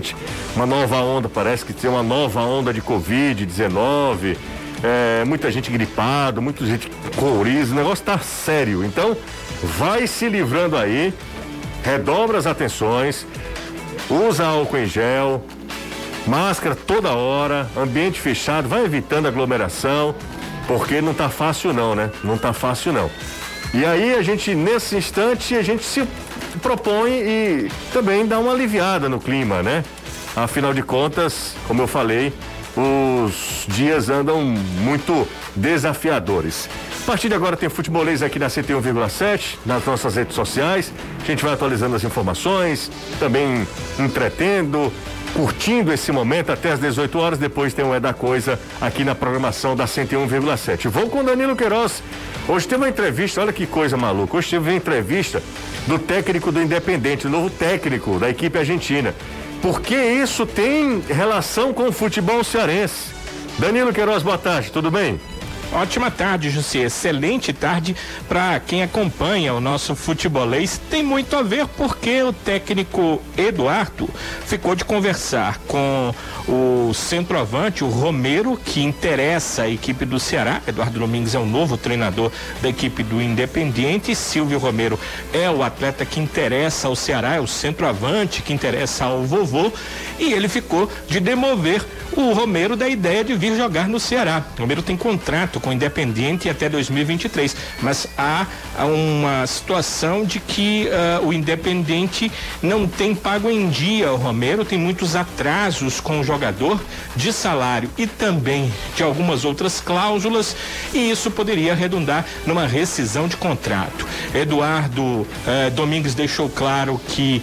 recentemente uma nova onda, parece que tem uma nova onda de Covid-19. É, muita gente gripado, muita gente coriza, o negócio tá sério. Então, vai se livrando aí, redobra as atenções, usa álcool em gel, máscara toda hora, ambiente fechado, vai evitando aglomeração, porque não tá fácil não, né? Não tá fácil não. E aí a gente, nesse instante, a gente se propõe e também dá uma aliviada no clima, né? Afinal de contas, como eu falei, os dias andam muito desafiadores. A partir de agora tem futebolês aqui na 101,7, nas nossas redes sociais. A gente vai atualizando as informações, também entretendo, curtindo esse momento até às 18 horas. Depois tem o É da Coisa aqui na programação da 101,7. Vou com Danilo Queiroz. Hoje teve uma entrevista, olha que coisa maluca. Hoje teve uma entrevista do técnico do Independente, o novo técnico da equipe argentina. Porque isso tem relação com o futebol cearense. Danilo Queiroz, boa tarde, tudo bem? Ótima tarde, José. Excelente tarde para quem acompanha o nosso futebolês. Tem muito a ver porque o técnico Eduardo ficou de conversar com o centroavante, o Romero, que interessa a equipe do Ceará. Eduardo Domingues é o novo treinador da equipe do Independiente. Silvio Romero é o atleta que interessa ao Ceará, é o centroavante que interessa ao vovô. E ele ficou de demover o Romero da ideia de vir jogar no Ceará. O Romero tem contrato com o Independiente até 2023, mas há uma situação de que uh, o Independiente não tem pago em dia o Romero, tem muitos atrasos com o jogador de salário e também de algumas outras cláusulas, e isso poderia redundar numa rescisão de contrato. Eduardo uh, Domingues deixou claro que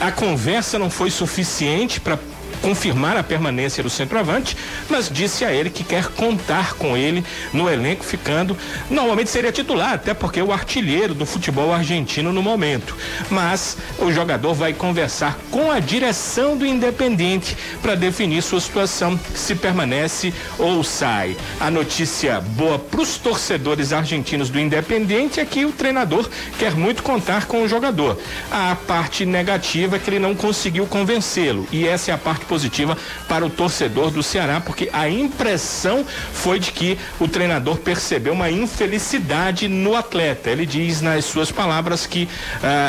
a conversa não foi suficiente para confirmar a permanência do centroavante, mas disse a ele que quer contar com ele no elenco, ficando. Normalmente seria titular, até porque é o artilheiro do futebol argentino no momento. Mas o jogador vai conversar com a direção do Independente para definir sua situação, se permanece ou sai. A notícia boa para os torcedores argentinos do Independente é que o treinador quer muito contar com o jogador. A parte negativa é que ele não conseguiu convencê-lo, e essa é a parte positiva para o torcedor do Ceará, porque a impressão foi de que o treinador percebeu uma infelicidade no atleta. Ele diz nas suas palavras que uh,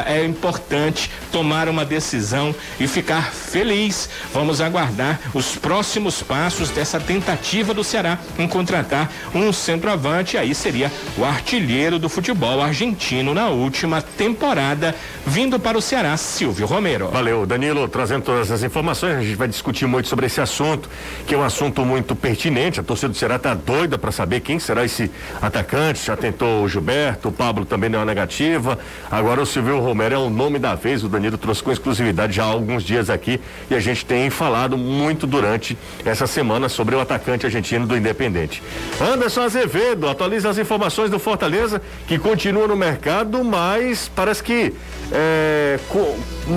é importante tomar uma decisão e ficar feliz. Vamos aguardar os próximos passos dessa tentativa do Ceará em contratar um centroavante. Aí seria o artilheiro do futebol argentino na última temporada, vindo para o Ceará, Silvio Romero. Valeu, Danilo, trazendo todas as informações. A gente vai discutir muito sobre esse assunto, que é um assunto muito pertinente. A torcida do Ceará está doida para saber quem será esse atacante. Já tentou o Gilberto, o Pablo também deu uma negativa. Agora o Silvio Romero é o nome da vez. O Danilo trouxe com exclusividade já há alguns dias aqui e a gente tem falado muito durante essa semana sobre o atacante argentino do Independente. Anderson Azevedo atualiza as informações do Fortaleza, que continua no mercado, mas parece que é,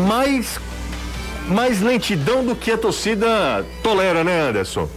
mais mais lentidão do que a torcida tolera, né, Anderson?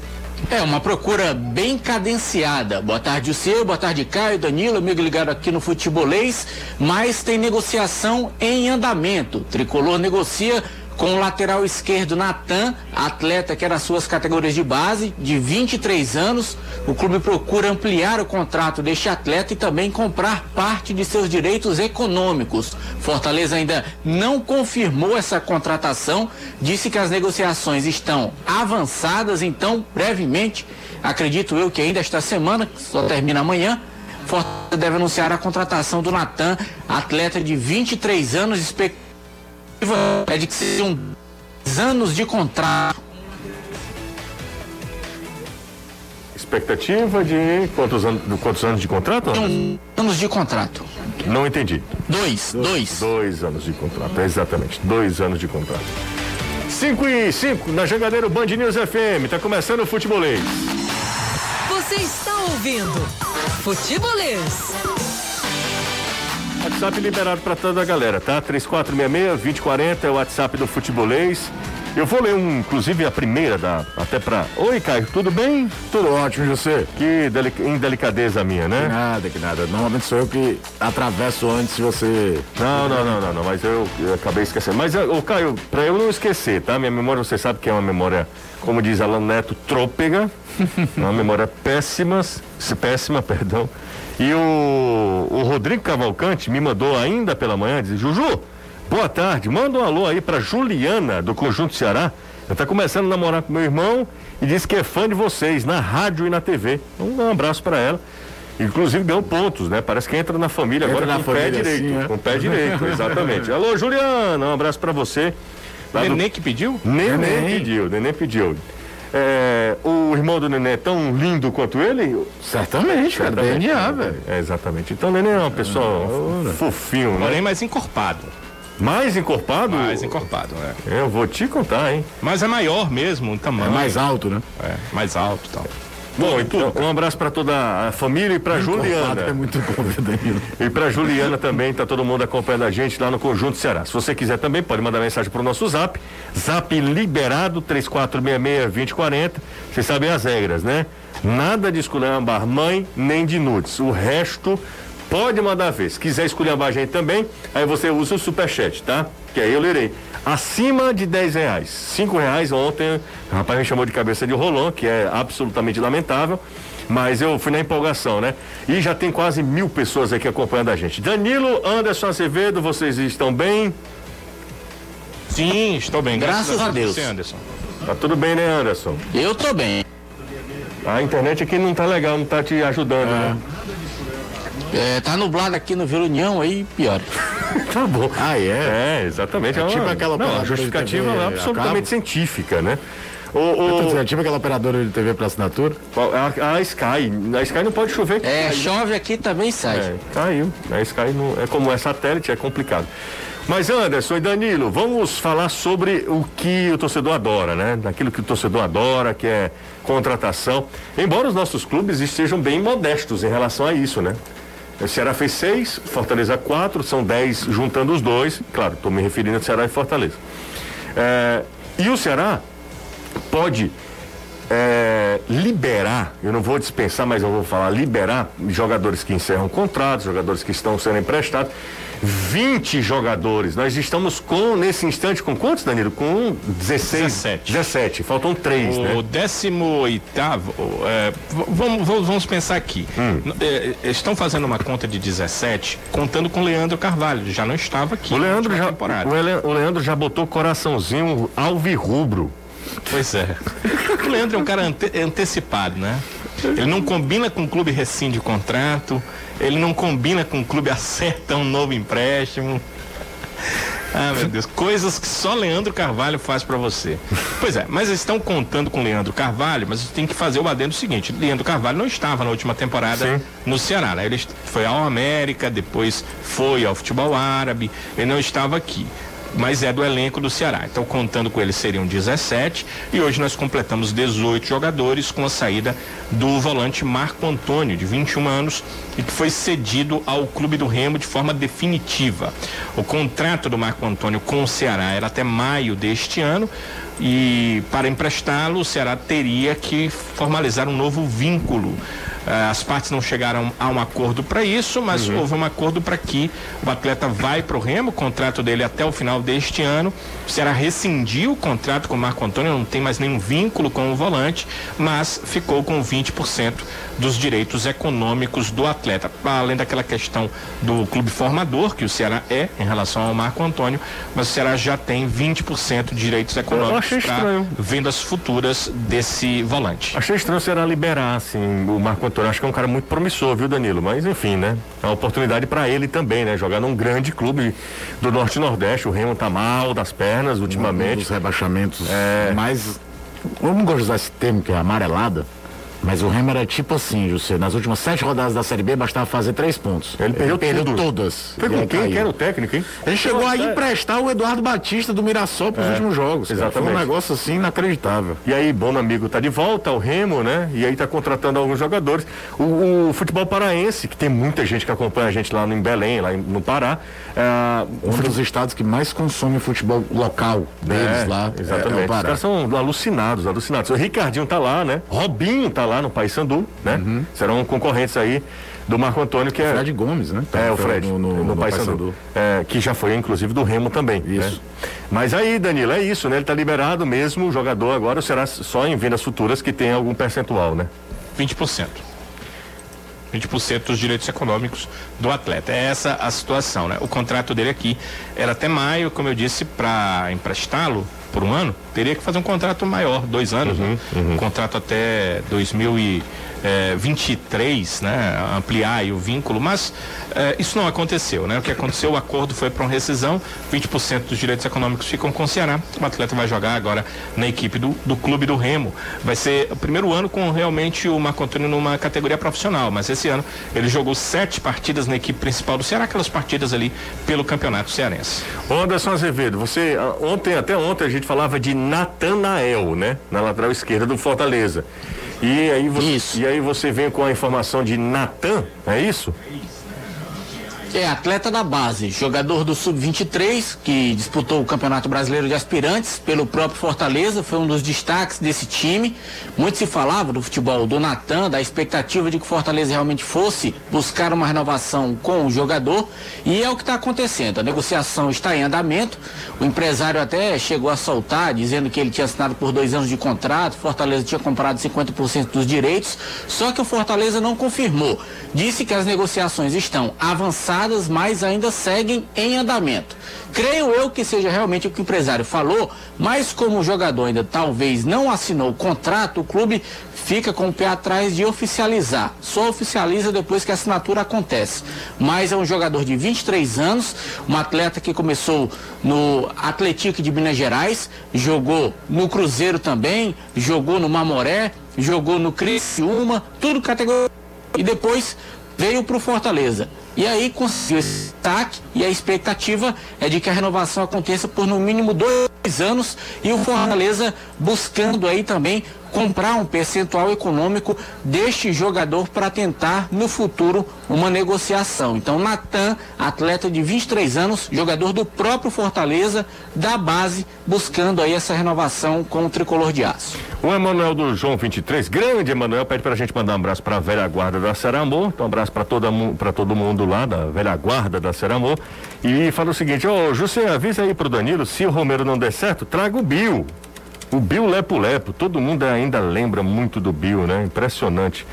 É, uma procura bem cadenciada. Boa tarde, o seu, boa tarde, Caio, Danilo, amigo ligado aqui no Futebolês. Mas tem negociação em andamento. Tricolor negocia com o lateral esquerdo Natan, atleta que era suas categorias de base, de 23 anos. O clube procura ampliar o contrato deste atleta e também comprar parte de seus direitos econômicos. Fortaleza ainda não confirmou essa contratação, disse que as negociações estão avançadas, então brevemente, acredito eu que ainda esta semana, só termina amanhã, Fortaleza deve anunciar a contratação do Natan, atleta de 23 anos, expectativa é de que sejam anos de contrato. Expectativa de quantos anos, quantos anos de contrato? Um, anos de contrato. Não entendi. Dois, dois. Dois anos de contrato, exatamente. Dois anos de contrato. 5 e 5 na Jangadeiro Band News FM. Tá começando o futebolês. Você está ouvindo Futebolês. WhatsApp liberado para toda a galera, tá? 3466-2040 é o WhatsApp do Futebolês. Eu vou ler, um, inclusive, a primeira, da, até pra. Oi, Caio, tudo bem? Tudo ótimo, José. Que deli... indelicadeza minha, né? Que nada, que nada. Normalmente sou eu que atravesso antes se você. Não, não, não, não, não, mas eu, eu acabei esquecendo. Mas, ô, Caio, pra eu não esquecer, tá? Minha memória, você sabe que é uma memória, como diz Alan Neto, trôpega. uma memória péssima, péssima, perdão. E o, o Rodrigo Cavalcante me mandou ainda pela manhã, diz, Juju, Boa tarde. Manda um alô aí para Juliana, do Conjunto Ceará. Ela está começando a namorar com meu irmão e disse que é fã de vocês, na rádio e na TV. Um abraço para ela. Inclusive ganhou pontos, né? Parece que entra na família Entra agora na com o pé direito. sim, é. Com o pé direito, exatamente. Alô, Juliana, um abraço para você. Lá do- Nenê que pediu? Neném, Neném. pediu, Neném pediu. É, o irmão do Neném é tão lindo quanto ele? Certamente, cara. DNA, velho. É, exatamente. Então o Neném é uma pessoa fofinho, né? Porém, mais encorpado. Mais encorpado? Mais encorpado, né? Eu vou te contar, hein? Mas é maior mesmo, É tamanho. mais alto, né? É, mais alto e tal. Bom, então, um abraço para toda a família e para Encorpado É Juliana. muito bom, Danilo? E para Juliana também, tá todo mundo acompanhando a gente lá no Conjunto Ceará. Se você quiser também, pode mandar mensagem pro nosso zap. Zap liberado 3466-2040. Vocês sabem as regras, né? Nada de esculhambar mãe, nem de nudes. O resto pode mandar ver. Se quiser esculhambar a gente também, aí você usa o superchat, tá? Que aí eu lerei. Acima de 10 reais. 5 reais ontem, o rapaz me chamou de cabeça de rolão, que é absolutamente lamentável. Mas eu fui na empolgação, né? E já tem quase mil pessoas aqui acompanhando a gente. Danilo, Anderson Azevedo, vocês estão bem? Sim, estou bem. Graças a Deus. Você, Anderson. Tá tudo bem, né, Anderson? Eu tô bem. A internet aqui não tá legal, não tá te ajudando, né? É, tá nublado aqui no Vila União, aí pior. Tá bom. Ah, é? É, exatamente. É uma- tipo aquela não, justificativa é absolutamente científica, né? O, o, dizendo, é tipo aquela operadora de TV para assinatura. a, a Sky, a Sky não pode chover. É, cai. chove aqui também sai. É, caiu. A Sky não, é como é satélite, é complicado. Mas Anderson e Danilo, vamos falar sobre o que o torcedor adora, né? Daquilo que o torcedor adora, que é contratação. Embora os nossos clubes estejam bem modestos em relação a isso, né? O Ceará fez seis, Fortaleza quatro, são dez juntando os dois. Claro, estou me referindo a Ceará e Fortaleza. É, e o Ceará pode é, liberar, eu não vou dispensar, mas eu vou falar liberar jogadores que encerram contratos, jogadores que estão sendo emprestados. 20 jogadores. Nós estamos com, nesse instante, com quantos, Danilo? Com 16. 17. 17. Faltam três, O né? 18 é, vamos, vamos vamos pensar aqui. Hum. É, estão fazendo uma conta de 17, contando com o Leandro Carvalho, já não estava aqui. O Leandro, já, temporada. o, o Leandro já botou coraçãozinho alvirrubro. Pois é. O Leandro é um cara ante- antecipado, né? Ele não combina com o clube rescinde o contrato, ele não combina com o clube acerta um novo empréstimo. Ah, meu Deus, coisas que só Leandro Carvalho faz pra você. Pois é, mas eles estão contando com Leandro Carvalho, mas tem que fazer o adendo seguinte: Leandro Carvalho não estava na última temporada Sim. no Ceará, né? Ele foi ao América, depois foi ao futebol árabe, ele não estava aqui. Mas é do elenco do Ceará. Então, contando com ele, seriam 17. E hoje nós completamos 18 jogadores com a saída do volante Marco Antônio, de 21 anos, e que foi cedido ao Clube do Remo de forma definitiva. O contrato do Marco Antônio com o Ceará era até maio deste ano. E para emprestá-lo, o Ceará teria que formalizar um novo vínculo. Ah, As partes não chegaram a um acordo para isso, mas houve um acordo para que o atleta vai para o Remo, o contrato dele até o final deste ano. O Ceará rescindiu o contrato com o Marco Antônio, não tem mais nenhum vínculo com o volante, mas ficou com 20% dos direitos econômicos do atleta. Além daquela questão do clube formador, que o Ceará é em relação ao Marco Antônio, mas o Ceará já tem 20% de direitos econômicos para vendas futuras desse volante. Achei estranho o Ceará liberar, assim, o Marco Antônio. Acho que é um cara muito promissor, viu, Danilo? Mas, enfim, né? É uma oportunidade para ele também, né? Jogar num grande clube do Norte e Nordeste. O Remo tá mal das pernas Um ultimamente. dos rebaixamentos É. mais. Eu não gosto de usar esse termo que é amarelada. Mas o Remo era tipo assim, José. Nas últimas sete rodadas da Série B bastava fazer três pontos. Ele perdeu tudo. todas. Foi com quem caiu. que era o técnico, hein? Ele chegou a É. emprestar o Eduardo Batista do Mirassol para os últimos jogos. cara. exatamente. Foi um negócio assim inacreditável. E aí, bom amigo tá de volta ao Remo, né? E aí tá contratando alguns jogadores. O, o futebol paraense, que tem muita gente que acompanha a gente lá no, em Belém, lá no Pará. É, Um dos estados que mais consome futebol local deles é, lá. é- Exatamente. É, o Os Pará. caras são alucinados, alucinados. O Ricardinho tá lá, né? Robinho tá lá no Paysandu, né? Uhum. Serão concorrentes aí do Marco Antônio, que é. Fred Gomes, né? É, o Fred, No, no, no Paysandu. Paysandu. É, que já foi, inclusive, do Remo também. Isso. né? Mas aí, Danilo, é isso, né? Ele tá liberado mesmo, o jogador agora será só em vendas futuras que tem algum percentual, né? 20%. 20% dos direitos econômicos do atleta. É essa a situação, né? O contrato dele aqui era até maio, como eu disse, para emprestá-lo por um ano, teria que fazer um contrato maior, dois anos, né? Um contrato até 2023, né? Ampliar o vínculo, mas eh, isso não aconteceu, né? O que aconteceu, o acordo foi para uma rescisão, 20% dos direitos econômicos ficam com o Ceará. O atleta vai jogar agora na equipe do, do clube do Remo. Vai ser o primeiro ano com realmente o Marco Antônio numa categoria profissional, mas esse ano ele jogou sete partidas na equipe principal do Ceará, aquelas partidas ali pelo campeonato cearense. Anderson Azevedo, você, ah, ontem, até ontem a gente falava de Natanael, né? Na lateral esquerda do Fortaleza. E aí você, Isso. E aí você vem com a informação de Natan, é isso? É atleta da base, jogador do Sub-23, que disputou o Campeonato Brasileiro de Aspirantes pelo próprio Fortaleza, foi um dos destaques desse time. Muito se falava do futebol do Natan, da expectativa de que o Fortaleza realmente fosse buscar uma renovação com o jogador, e é o que está acontecendo. A negociação está em andamento. O empresário até chegou a soltar, dizendo que ele tinha assinado por dois anos de contrato, Fortaleza tinha comprado 50% dos direitos, só que o Fortaleza não confirmou. Disse que as negociações estão avançadas, mas ainda seguem em andamento. Creio eu que seja realmente o que o empresário falou, mas como o jogador ainda talvez não assinou o contrato, o clube fica com o pé atrás de oficializar. Só oficializa depois que a assinatura acontece. Mas é um jogador de 23 anos, um atleta que começou no Atlético de Minas Gerais, jogou no Cruzeiro também, jogou no Mamoré, jogou no Criciúma, tudo categoria e depois veio para o Fortaleza. E aí conseguiu esse destaque e a expectativa é de que a renovação aconteça por no mínimo dois anos e o Fortaleza buscando aí também comprar um percentual econômico deste jogador para tentar no futuro uma negociação. Então, Natan, atleta de 23 anos, jogador do próprio Fortaleza, da base, buscando aí essa renovação com o tricolor de aço. O Emanuel do João 23, grande Emanuel, pede pra gente mandar um abraço pra velha guarda da Seramor. Então, um abraço mu- pra todo mundo lá da velha guarda da Seramor. E fala o seguinte: Ô, José, avisa aí pro Danilo, se o Romero não der certo, traga o Bill. O Bill Lepo Lepo. Todo mundo ainda lembra muito do Bill, né? Impressionante.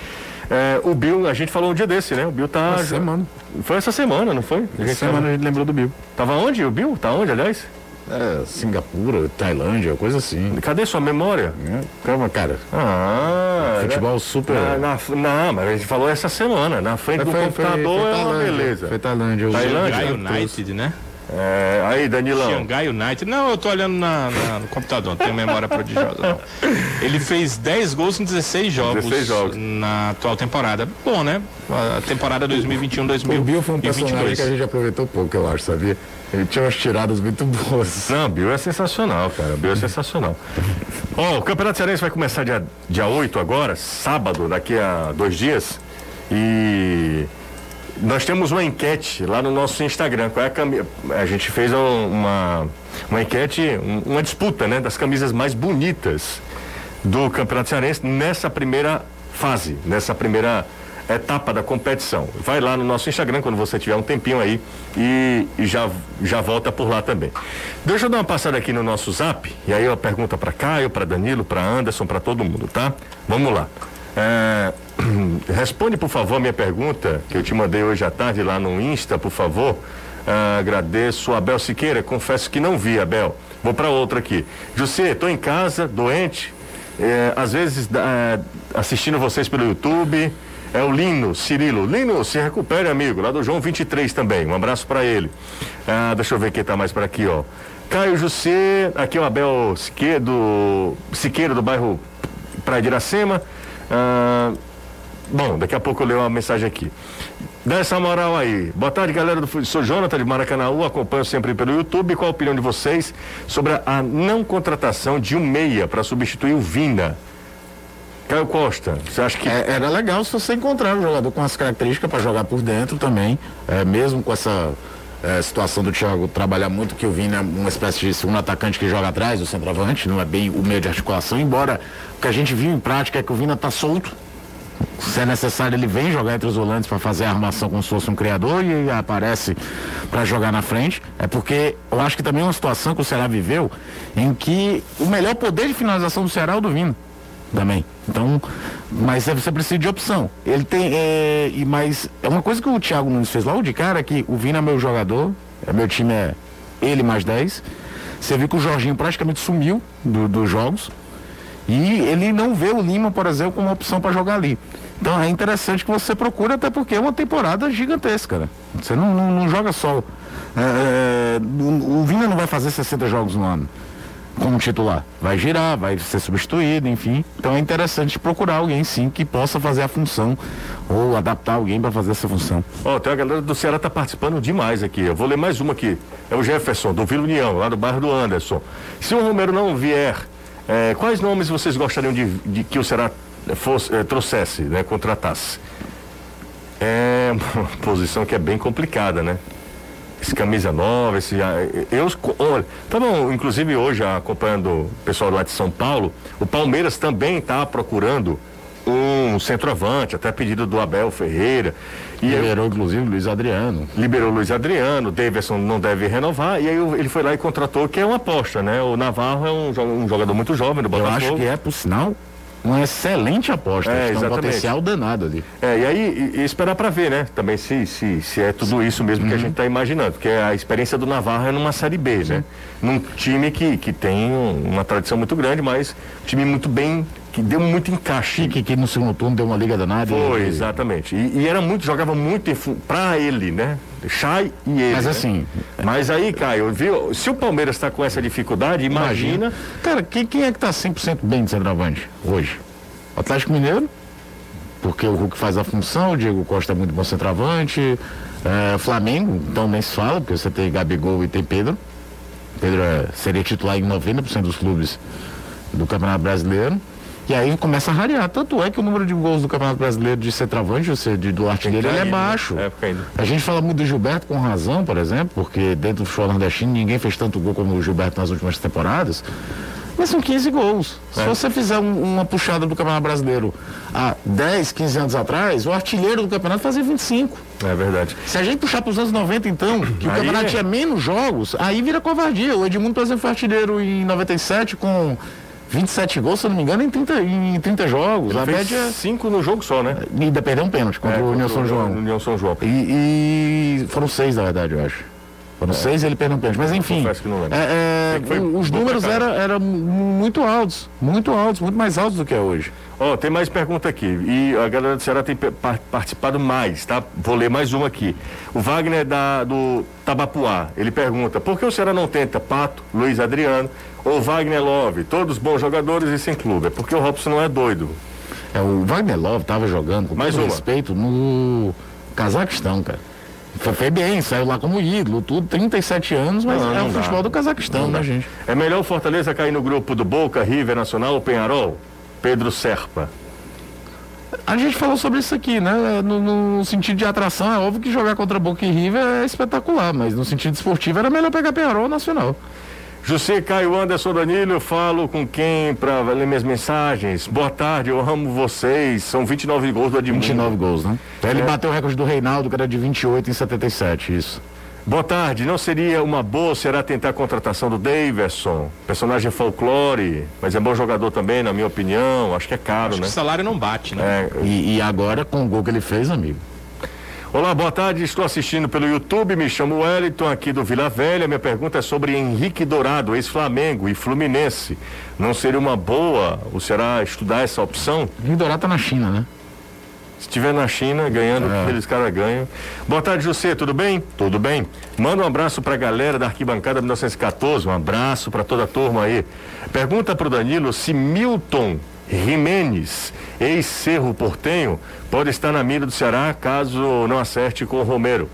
É, o Bill, a gente falou um dia desse, né? O Bill tá. Essa semana. Foi essa semana, não foi? A Essa gente semana a tava, gente lembrou do Bill. tava onde o Bill? Tá onde, aliás? É, Singapura, Tailândia, coisa assim. Cadê sua memória? É, Calma, cara. Ah, Futebol super- Na, na- não, mas a gente falou essa semana. Na frente do Foi- foi- computador foi é uma beleza. Foi Tailândia. o- Tailândia? United, né? É, aí, Danilão. Xangai United. Não, eu tô olhando na- na- no computador, não tenho memória prodigiosa, não. Ele fez 10 gols em 16 jogos, 16 jogos. na atual temporada. Bom, né? A temporada 2021-2022. O Bill foi um personagem que a gente aproveitou pouco, eu acho, sabia? Ele tinha umas tiradas muito boas. Não, Bill é sensacional, cara. Bill é sensacional. Ó, o Campeonato Cearense vai começar dia, dia 8 agora, sábado, daqui a dois dias. E nós temos uma enquete lá no nosso Instagram. Qual é a, cami... a gente fez um- uma, uma enquete, um- uma disputa, né, das camisas mais bonitas do Campeonato Cearense nessa primeira fase, nessa primeira etapa da competição. Vai lá no nosso Instagram quando você tiver um tempinho aí e, e já, já volta por lá também. Deixa eu dar uma passada aqui no nosso zap e aí eu pergunta para Caio, para Danilo, para Anderson, para todo mundo, tá? Vamos lá. É, responde, por favor, minha pergunta que eu te mandei hoje à tarde lá no Insta, por favor. Ah, agradeço. Abel Siqueira, confesso que não vi, Abel. Vou para outra aqui. José, estou em casa, doente, é, às vezes é, assistindo vocês pelo YouTube. É o Lino, Cirilo. Lino, se recupere, amigo, lá do João 23 também. Um abraço para ele. Ah, deixa eu ver quem tá mais por aqui, ó. Caio José, aqui é o Abel Siqueira do, Siqueira, do bairro Praia de Iracema. Ah, bom, daqui a pouco eu leio uma mensagem aqui. Dá essa moral aí. Boa tarde, galera do Sou Jonathan de Maracanãú, acompanho sempre pelo YouTube. Qual a opinião de vocês sobre a, não contratação de um meia para substituir o Vina? Caio Costa, você acha que. É, era legal se você encontrar um jogador com as características para jogar por dentro também, é, mesmo com essa é, situação do Thiago trabalhar muito, que o Vina é uma espécie de segundo atacante que joga atrás, o centroavante, não é bem o meio de articulação, embora o que a gente viu em prática é que o Vina está solto. Se é necessário, ele vem jogar entre os volantes para fazer a armação como se fosse um criador e aparece para jogar na frente. É porque eu acho que também é uma situação que o Ceará viveu em que o melhor poder de finalização do Ceará é o do Vina também. Então, mas você precisa de opção. Ele tem, é, e mas é uma coisa que o Thiago Nunes fez logo de cara que o Vina é meu jogador, é meu time é ele mais 10. Você viu que o Jorginho praticamente sumiu do- dos jogos. E ele não vê o Lima, por exemplo, como opção para jogar ali. Então é interessante que você procure, até porque é uma temporada gigantesca. Né? Você não, não, não joga só. é, é, o Vina não vai fazer 60 jogos no ano como titular. Vai girar, vai ser substituído, enfim. Então é interessante procurar alguém sim que possa fazer a função ou adaptar alguém para fazer essa função. Ó, tem a galera do Ceará tá participando demais aqui. Eu vou ler mais uma aqui. É o Jefferson, do Vila União, lá do bairro do Anderson. Se o Romero não vier, eh, quais nomes vocês gostariam de, de que o Ceará fosse, eh, trouxesse, né, contratasse? É uma posição que é bem complicada, né? Esse camisa nova, esse. ah, Eu, olha, tá bom, inclusive hoje, acompanhando o pessoal lá de São Paulo, o Palmeiras também está procurando um centroavante, até pedido do Abel Ferreira. E eu- Liberou inclusive o Luiz Adriano. liberou o Luiz Adriano, o Davidson não deve renovar, e aí ele foi lá e contratou, que é uma aposta, né? O Navarro é um, um jogador muito jovem do Eu Botafogo. acho que é, por sinal, uma excelente aposta. É, um potencial danado ali. É, e aí e- e esperar para ver, né? Também se, se, se é tudo isso mesmo Uhum. que a gente está imaginando, porque a experiência do Navarro é numa Série B, né? Num time que, que tem um- uma tradição muito grande, mas um time muito bem, que deu muito encaixe. Chique que no segundo turno deu uma liga danada. Foi, e- exatamente. E, e era muito, jogava muito para ele, né? Chay e ele. Mas né? assim, Mas aí, Caio, viu? Se o Palmeiras está com essa dificuldade, imagina. Cara, quem, quem é que tá 100% bem de centroavante hoje? O Atlético Mineiro, porque o Hulk faz a função, o Diego Costa é muito bom centroavante. É, Flamengo, então nem se fala, porque você tem Gabigol e tem Pedro. Pedro é, seria titular em 90% dos clubes do Campeonato Brasileiro. E aí começa a rarear. Tanto é que o número de gols do Campeonato Brasileiro de centroavante, ou seja, de, do artilheiro, ele é né? baixo. É. A gente fala muito do Gilberto com razão, por exemplo, porque dentro do futebol nordestino ninguém fez tanto gol como o Gilberto nas últimas temporadas. Mas são 15 gols. Se É. você fizer um- uma puxada do Campeonato Brasileiro há 10, 15 anos atrás, o artilheiro do campeonato fazia 25. É verdade. Se a gente puxar para os anos 90, então, que o Aí campeonato é. tinha menos jogos, aí vira covardia. O Edmundo, por exemplo, foi artilheiro em 97 com 27 gols, se não me engano, em 30, em 30 jogos. a Fez média. cinco no jogo só, né? E ainda perdeu um pênalti contra É, o União contra São João. União São João. E, e foram seis, na verdade, eu acho. Foram seis e ele perdeu um pênalti. Mas enfim, que não é, é, os números eram era muito altos, muito altos, muito mais altos do que é hoje. Ó, tem mais pergunta aqui. E a galera do Ceará tem participado mais, tá? Vou ler mais uma aqui. O Wagner da, do Tabapuá, ele pergunta, por que o Ceará não tenta Pato, Luiz Adriano ou Wagner Love? Todos bons jogadores e sem clube. É porque o Robson não é doido. É, o Wagner Love estava jogando, com Mais todo uma. respeito, no Cazaquistão, cara. Foi, foi bem, saiu lá como ídolo, tudo, 37 anos, mas Não, é não o dá. futebol do Cazaquistão, né, gente? É melhor o Fortaleza cair no grupo do Boca, River Nacional ou Penharol? Pedro Serpa. A gente falou sobre isso aqui, né? No, no sentido de atração, é óbvio que jogar contra Boca e River é espetacular, mas no sentido esportivo era melhor pegar Penharol ou Nacional. José Caio Anderson Danilo, eu falo com quem para ler minhas mensagens? Boa tarde, eu amo vocês. São 29 gols do Edmundo. 29 gols, né? Ele É. bateu o recorde do Reinaldo, que era de 28 em 77, isso. Boa tarde, não seria uma boa será tentar a contratação do Daverson, personagem folclore, mas é bom jogador também, na minha opinião. Acho que é caro, Acho né? que o salário não bate, né? É, E, e agora, com o gol que ele fez, amigo. Olá, boa tarde. Estou assistindo pelo YouTube. Me chamo Wellington, aqui do Vila Velha. Minha pergunta é sobre Henrique Dourado, ex-Flamengo e Fluminense. Não seria uma boa o Ceará estudar essa opção? O Dourado tá na China, né? Se estiver na China, ganhando o que aqueles caras ganham. Boa tarde, José. Tudo bem? Tudo bem. Manda um abraço para a galera da Arquibancada 1914. Um abraço para toda a turma aí. Pergunta para o Danilo se Milton Jimenez, ex-Cerro Portenho, pode estar na mira do Ceará caso não acerte com o Romero.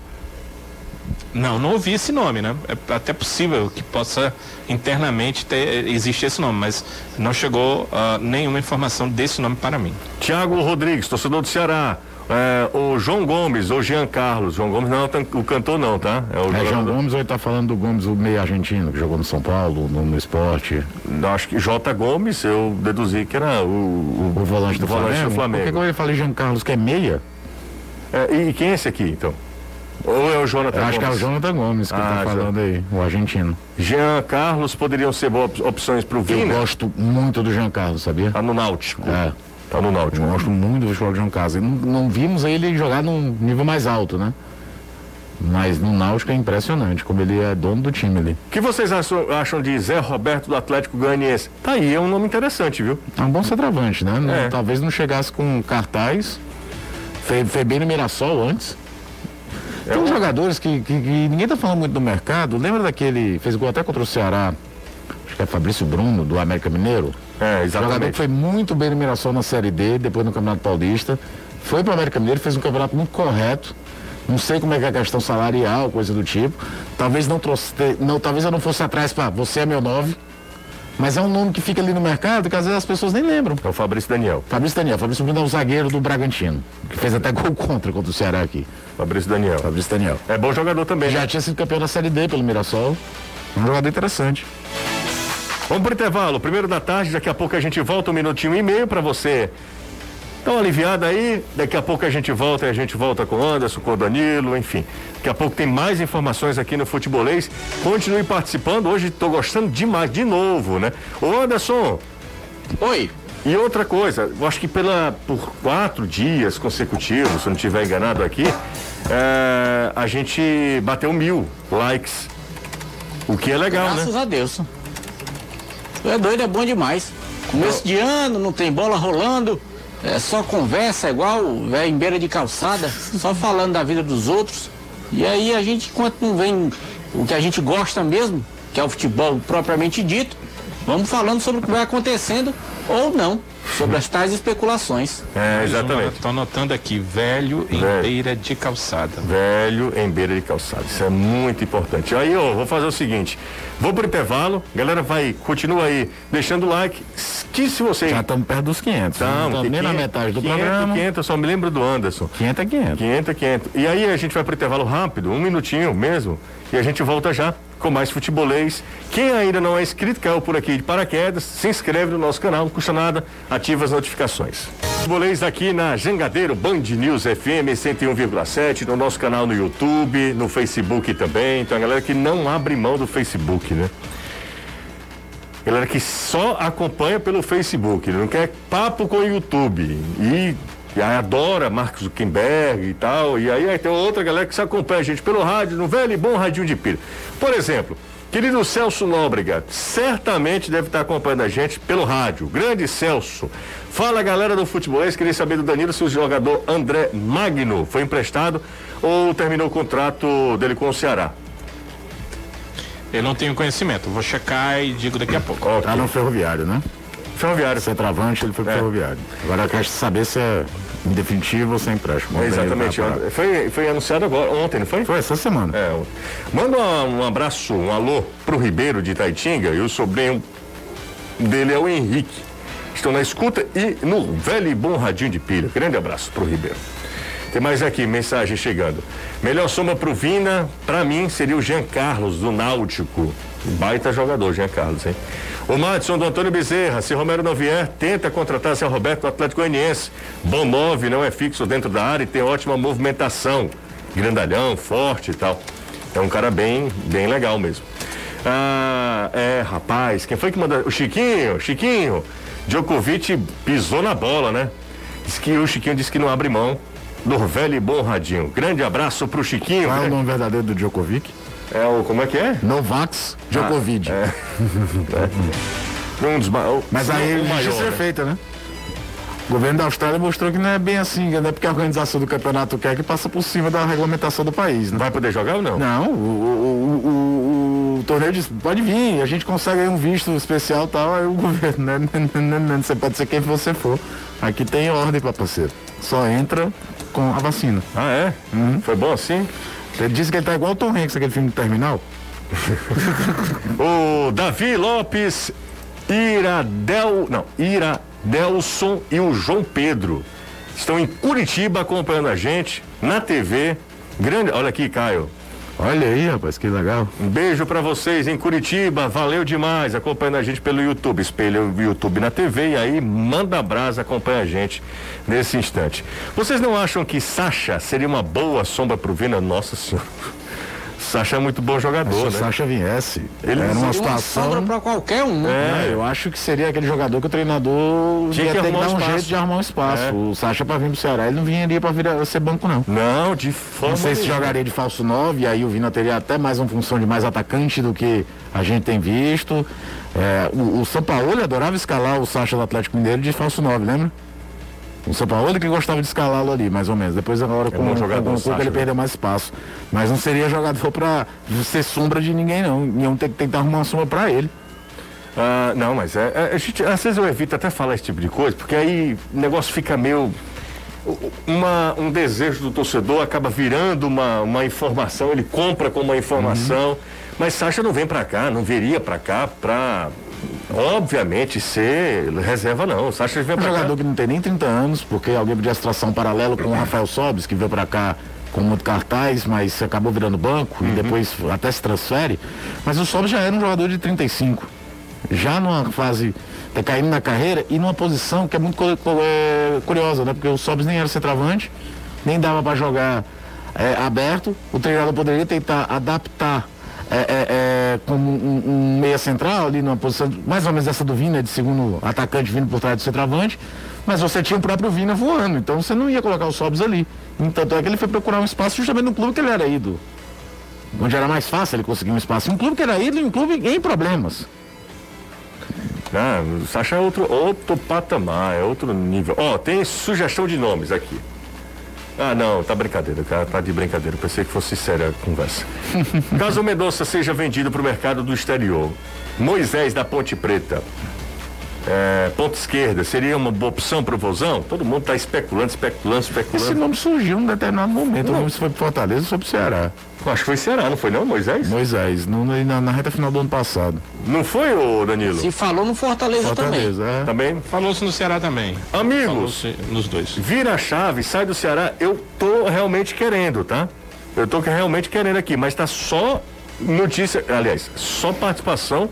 Não, não ouvi esse nome, né? É até possível que possa internamente ter, existir esse nome, mas não chegou uh, nenhuma informação desse nome para mim. Tiago Rodrigues, torcedor do Ceará. É, o João Gomes, ou Jean Carlos. João Gomes não o cantor, não, tá? É o é, João Gomes ou ele tá falando do Gomes, o meio argentino, que jogou no São Paulo, no, no esporte? Acho que J. Gomes, eu deduzi que era o, o, o volante, do, volante Flamengo. do Flamengo. Por que quando ele fala Jean Carlos, que é meia? É, e quem é esse aqui, então? Ou é o Jonathan Gomes? Acho que é o Jonathan Gomes que ah, tá falando aí, o argentino. Jean Carlos poderiam ser boas opções para o Vina? Eu gosto muito do Jean Carlos, sabia? Tá no Náutico. É. Tá no Náutico. Eu gosto muito do futebol de João Carlos. Não, não vimos ele jogar num nível mais alto, né? Mas no Náutico é impressionante, como ele é dono do time ali. O que vocês acham, de Zé Roberto do Atlético Goianiense? Tá aí, é um nome interessante, viu? É um bom centroavante, né? Não, é. talvez não chegasse com cartaz. Fez, fez bem no Mirassol antes. É Tem uns jogadores que, que, que, ninguém tá falando muito do mercado. Lembra daquele. Fez gol até contra o Ceará. Acho que é Fabrício Bruno, do América Mineiro. É, exatamente. Jogador que foi muito bem no Mirassol na Série D, depois no Campeonato Paulista. Foi para o América Mineiro, fez um campeonato muito correto. Não sei como é que é a questão salarial, coisa do tipo. Talvez não trouxe, não, talvez eu não fosse atrás para você é meu nove. Mas é um nome que fica ali no mercado que às vezes as pessoas nem lembram. É o Fabrício Daniel. Fabrício Daniel. Fabrício Daniel é o zagueiro do Bragantino, que fez até gol contra contra o Ceará aqui. Fabrício Daniel. Fabrício Daniel. É bom jogador também. Já né? tinha sido campeão da Série D pelo Mirassol. Um jogador interessante. Vamos para o intervalo, primeiro da tarde, daqui a pouco a gente volta um minutinho e meio para você uma aliviada aí, daqui a pouco a gente volta e a gente volta com o Anderson, com o Danilo, enfim. Daqui a pouco tem mais informações aqui no Futebolês. Continue participando, hoje estou gostando demais, de novo, né? Ô Anderson. Oi. E outra coisa, eu acho que pela, por quatro dias consecutivos, se não estiver enganado aqui, é, a gente bateu mil likes. O que é legal, Graças né? Graças a Deus. É doido, é bom demais. Começo de ano, não tem bola rolando, é só conversa, igual velho em beira de calçada, só falando da vida dos outros. E aí a gente, enquanto não vem o que a gente gosta mesmo, que é o futebol propriamente dito, vamos falando sobre o que vai acontecendo ou não sobre as tais especulações. É, exatamente. Estou anotando aqui, velho em velho. beira de calçada. Velho em beira de calçada. Isso é muito importante. Aí, ó, vou fazer o seguinte: vou pro intervalo, galera vai, continua aí, deixando o like. Que se você. Já estamos perto dos 500. Estamos, nem na metade do 500, programa. 500, só me lembro do Anderson. 500 é 500. 500 é 500. E aí a gente vai pro intervalo rápido, um minutinho mesmo, e a gente volta já com mais futebolês. Quem ainda não é inscrito, caiu por aqui de paraquedas, se inscreve no nosso canal, não custa nada, ativa as notificações. Futebolês aqui na Jangadeiro Band News FM 101,7, no nosso canal no YouTube, no Facebook também. Então a galera que não abre mão do Facebook, né? Galera que só acompanha pelo Facebook, não quer papo com o YouTube. E e aí adora Marcos Zuckerberg e tal. E aí, aí tem outra galera que se acompanha a gente pelo rádio, no velho e bom radinho de pilha. Por exemplo, querido Celso Nóbrega, certamente deve estar acompanhando a gente pelo rádio. Grande Celso. Fala galera do futebolês, queria saber do Danilo se o jogador André Magno foi emprestado ou terminou o contrato dele com o Ceará. Eu não tenho conhecimento, vou checar e digo daqui a pouco. Okay. Tá no ferroviário, né? Ferroviário. Centroavante, ele foi pro é. ferroviário. Agora eu quero saber se é definitivo ou sem empréstimo. É exatamente. Foi, foi anunciado agora, ontem, não foi? Foi essa semana. É. Manda um, um abraço, um alô pro Ribeiro de Itaitinga e o sobrinho dele é o Henrique. Estão na escuta e no velho e bom radinho de pilha. Grande abraço pro Ribeiro. Tem mais aqui, mensagem chegando. Melhor soma pro Vina, para mim, seria o Jean Carlos, do Náutico. Baita jogador, Jean Carlos, hein? O Madison do Antônio Bezerra, se Romero não vier, tenta contratar seu Roberto do Atlético Goianiense. Bom nove, não é fixo dentro da área e tem ótima movimentação. Grandalhão, forte e tal. É um cara bem, bem legal mesmo. Ah, é, rapaz, quem foi que mandou? O Chiquinho, Chiquinho. Djokovic pisou na bola, né? Diz que o Chiquinho disse que não abre mão do velho e bom radinho. Grande abraço pro Chiquinho. Qual é o nome verdadeiro do Djokovic? É o, como é que é? Novax Djokovic. Ah, é. um dos, o, Mas aí a justiça é feita, né? O governo da Austrália mostrou que não é bem assim, né? Porque a organização do campeonato quer que passa por cima da regulamentação do país, né? Vai poder jogar ou não? Não, o, o, o torneio disse, pode vir, a gente consegue aí um visto especial e tal, aí o governo, né? Você pode ser quem você for. Aqui tem ordem, parceiro. Só entra com a vacina. Ah, é? Foi bom assim? Ele disse que ele tá igual o Tom Hanks, aquele filme do Terminal. O Davi Lopes, Iradel, não, Iradelson e o João Pedro estão em Curitiba acompanhando a gente na TV. Grande, olha aqui, Caio. Olha aí, rapaz, que legal. Um beijo pra vocês em Curitiba, valeu demais acompanhando a gente pelo YouTube. Espelha o YouTube na TV e aí manda brasa, acompanha a gente nesse instante. Vocês não acham que Sacha seria uma boa sombra pro Vina? Nossa senhora. Sacha é muito bom jogador, Se o né? Sacha viesse, Ele era uma situação. para qualquer um, né? É. Eu acho que seria aquele jogador que o treinador Tinha ia que ter que dar um um jeito de arrumar um espaço. É. O Sacha para vir pro Ceará, ele não viria para ser banco, não. Não, de forma Não sei se nenhuma. jogaria de falso 9, e aí o Vina teria até mais uma função de mais atacante do que a gente tem visto. É, o, o São Paulo adorava escalar o Sacha do Atlético Mineiro de falso 9, lembra? O São Paulo que gostava de escalá-lo ali, mais ou menos. Depois agora com, bom com, jogador, com Cuca ele né? perdeu mais espaço. Mas não seria jogador para ser sombra de ninguém, não. Iam ter que tentar arrumar uma sombra para ele. Ah, não, mas é, é, gente, às vezes eu evito até falar esse tipo de coisa, porque aí o negócio fica meio. Uma, um desejo do torcedor acaba virando uma, uma informação, ele compra como uma informação, Uhum. mas Sacha não vem pra cá, não viria pra cá pra, obviamente, ser reserva, não. Sacha vem Um pra jogador cá. que não tem nem 30 anos, porque alguém podia traçar um paralelo com o Rafael Sobis, que veio para cá com muito cartaz, mas acabou virando banco Uhum. e depois até se transfere. Mas o Sobis já era um jogador de 35. Já numa fase tá caindo na carreira e numa posição que é muito é, curiosa, né? Porque o Sobis nem era centroavante, nem dava para jogar é, aberto. O treinador poderia tentar adaptar é, é, é, como um, um meia central ali numa posição mais ou menos essa do Vina, de segundo atacante vindo por trás do centroavante, mas você tinha o próprio Vina voando, então você não ia colocar o Sobs ali. Então é que ele foi procurar um espaço justamente no clube que ele era ídolo. Onde era mais fácil ele conseguir um espaço. Um clube que era ídolo e um clube em problemas. Ah, Sacha é outro, outro patamar, é outro nível. Ó, tem sugestão de nomes aqui. Ah, não, tá brincadeira, cara, tá de brincadeira. Pensei que fosse séria a conversa. Caso o Mendonça seja vendido para o mercado do exterior, Moisés da Ponte Preta, é, ponta esquerda, seria uma boa opção para o Vozão? Todo mundo tá especulando, especulando, Esse especulando. nome surgiu num determinado momento. Não sei se foi pro Fortaleza ou foi pro Ceará. Acho que foi Ceará, não foi não, Moisés? Moisés, no- na, na reta final do ano passado. Não foi, ô Danilo? Se falou no Fortaleza, também. Fortaleza, é. Também? Falou-se no Ceará também. Amigos, nos dois. vira a chave, sai do Ceará, eu tô realmente querendo, tá? Eu tô realmente querendo aqui, mas tá só notícia, aliás, só participação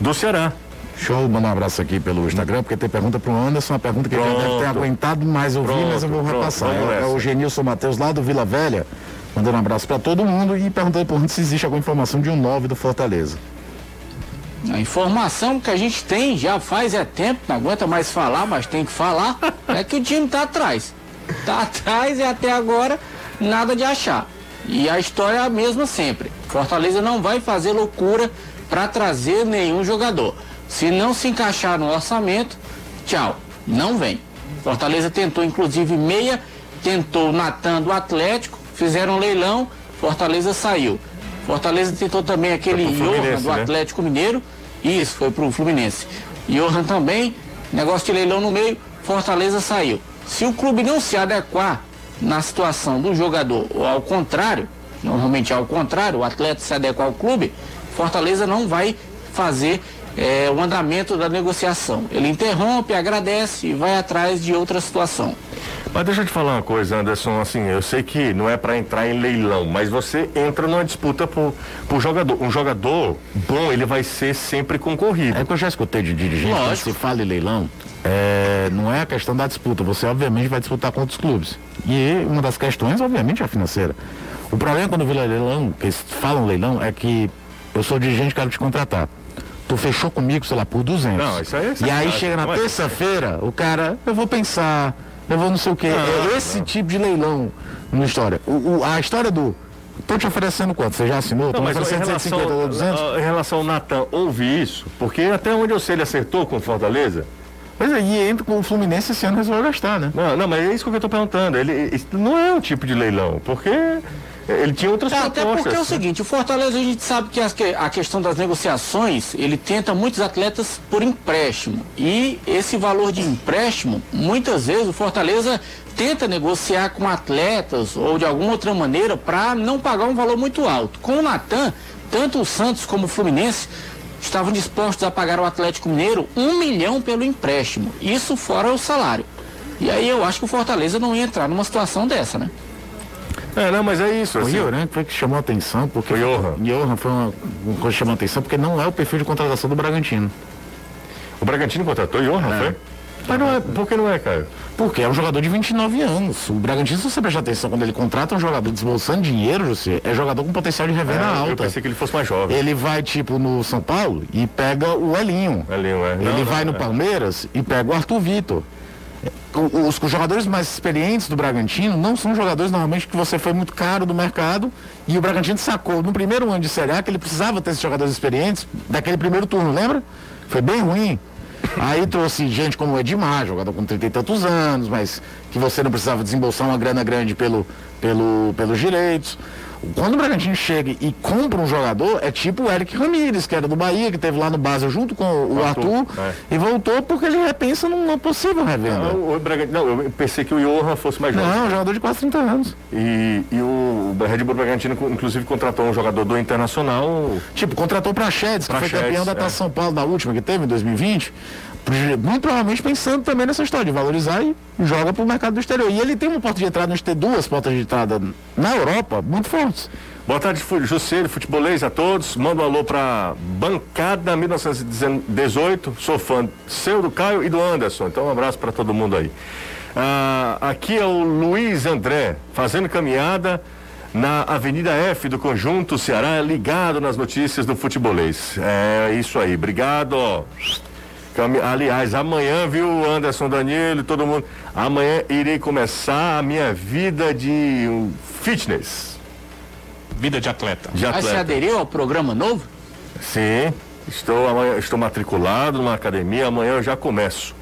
do Ceará. Deixa eu mandar um abraço aqui pelo Instagram, porque tem pergunta pro Anderson, uma pergunta que ele já deve ter Pronto. aguentado mais ouvir, Pronto, mas eu vou pronto, repassar. É, é o Genilson Matheus lá do Vila Velha, mandando um abraço para todo mundo e perguntando por se existe alguma informação de um 9 do Fortaleza. A informação que a gente tem já faz é tempo, não aguenta mais falar, mas tem que falar, é que o time tá atrás. Tá atrás e até agora nada de achar. E a história é a mesma sempre. Fortaleza não vai fazer loucura para trazer nenhum jogador. Se não se encaixar no orçamento, tchau, não vem. Fortaleza tentou inclusive meia, tentou Natan do Atlético, fizeram um leilão, Fortaleza saiu. Fortaleza tentou também aquele Johan do né? Atlético Mineiro. Isso, foi pro Fluminense. Johan também, negócio de leilão no meio, Fortaleza saiu. Se o clube não se adequar na situação do jogador, ou ao contrário, normalmente ao contrário, o atleta se adequar ao clube, Fortaleza não vai fazer eh, o andamento da negociação. Ele interrompe, agradece e vai atrás de outra situação. Mas deixa eu te falar uma coisa, Anderson, assim, eu sei que não é para entrar em leilão, mas você entra numa disputa por, por jogador. Um jogador bom, ele vai ser sempre concorrido. É que eu já escutei de dirigente, quando Lógico. se fala em leilão, é, não é a questão da disputa, você obviamente vai disputar com outros clubes. E uma das questões, obviamente, é a financeira. O problema quando vira leilão, que eles falam leilão, é que eu sou dirigente e quero te contratar. Tu fechou comigo, sei lá, por 200. Não, isso aí é E aí chega na Não é terça-feira, o cara, eu vou pensar, eu vou não sei o quê. é esse tipo de leilão na história. O, o- a história do. Tô te oferecendo quanto? Você já assinou? Não, mas em oferecendo relação, 150 ou 200? a- em relação ao Natan, houve isso? Porque até onde eu sei, ele acertou com o Fortaleza. É, e entra com o Fluminense esse ano resolveu gastar, né? Não, não, mas é isso que eu estou perguntando. Ele, isso não é um tipo de leilão, porque Ele tinha outras É, propostas. até porque é o né? seguinte, o Fortaleza a gente sabe que- a questão das negociações, ele tenta muitos atletas por empréstimo. E esse valor de empréstimo, muitas vezes o Fortaleza tenta negociar com atletas ou de alguma outra maneira para não pagar um valor muito alto. Com o Natan, tanto o Santos como o Fluminense estavam dispostos a pagar ao Atlético Mineiro um milhão pelo empréstimo. Isso fora o salário. E aí eu acho que o Fortaleza não ia entrar numa situação dessa, né? É, não, mas é isso. O assim. Johan, né? Foi que chamou a atenção, porque. O Johan. Johan foi uma, uma coisa que chamou a atenção, porque não é o perfil de contratação do Bragantino. O Bragantino contratou o Johan, É. foi? Mas não é, por que não é, Caio? Porque é um jogador de 29 anos. O Bragantino, se você prestar atenção, quando ele contrata um jogador desbolsando dinheiro, você é jogador com potencial de revenda É, eu alta. pensei que ele fosse mais jovem. Ele vai, tipo, no São Paulo e pega o Elinho. Elinho, é. Ele Não, vai não, no é. Palmeiras e pega o Arthur Vitor. Os, os jogadores mais experientes do Bragantino não são jogadores normalmente que você foi muito caro do mercado e o Bragantino sacou no primeiro ano de Série A que ele precisava ter esses jogadores experientes daquele primeiro turno, lembra? Foi bem ruim. Aí trouxe gente como o Edmar, jogador com 30 e tantos anos, mas que você não precisava desembolsar uma grana grande pelo, pelo, pelos direitos. Quando o Bragantino chega e compra um jogador, é tipo o Eric Ramírez, que era do Bahia, que teve lá no Basel junto com o Arthur, Arthur, é. e voltou porque ele repensa numa possível revenda. Não, o Bragantino, não, eu pensei que o Johan fosse mais jovem. Não, jogador de quase 30 anos. E, e o Red Bull Bragantino, inclusive, contratou um jogador do Internacional. Tipo, contratou pra Chedes, que foi Praxedes, campeão da é. Taça São Paulo da última que teve em 2020. Muito provavelmente pensando também nessa história de valorizar e joga pro mercado do exterior. E ele tem uma porta de entrada, nós ter duas portas de entrada na Europa muito fortes. Boa tarde, Jusceiro, futebolês a todos. Manda um alô pra Bancada 1918. Sou fã seu, do Caio e do Anderson. Então, um abraço para todo mundo aí. Ah, aqui é o Luiz André, fazendo caminhada na Avenida F do Conjunto Ceará, ligado nas notícias do futebolês. É isso aí, obrigado. Aliás, amanhã, viu, Anderson Danilo e todo mundo? Amanhã irei começar a minha vida de fitness. Vida de atleta. De Mas você atleta. aderiu ao programa novo? Sim, estou, amanhã, estou matriculado numa academia, amanhã eu já começo.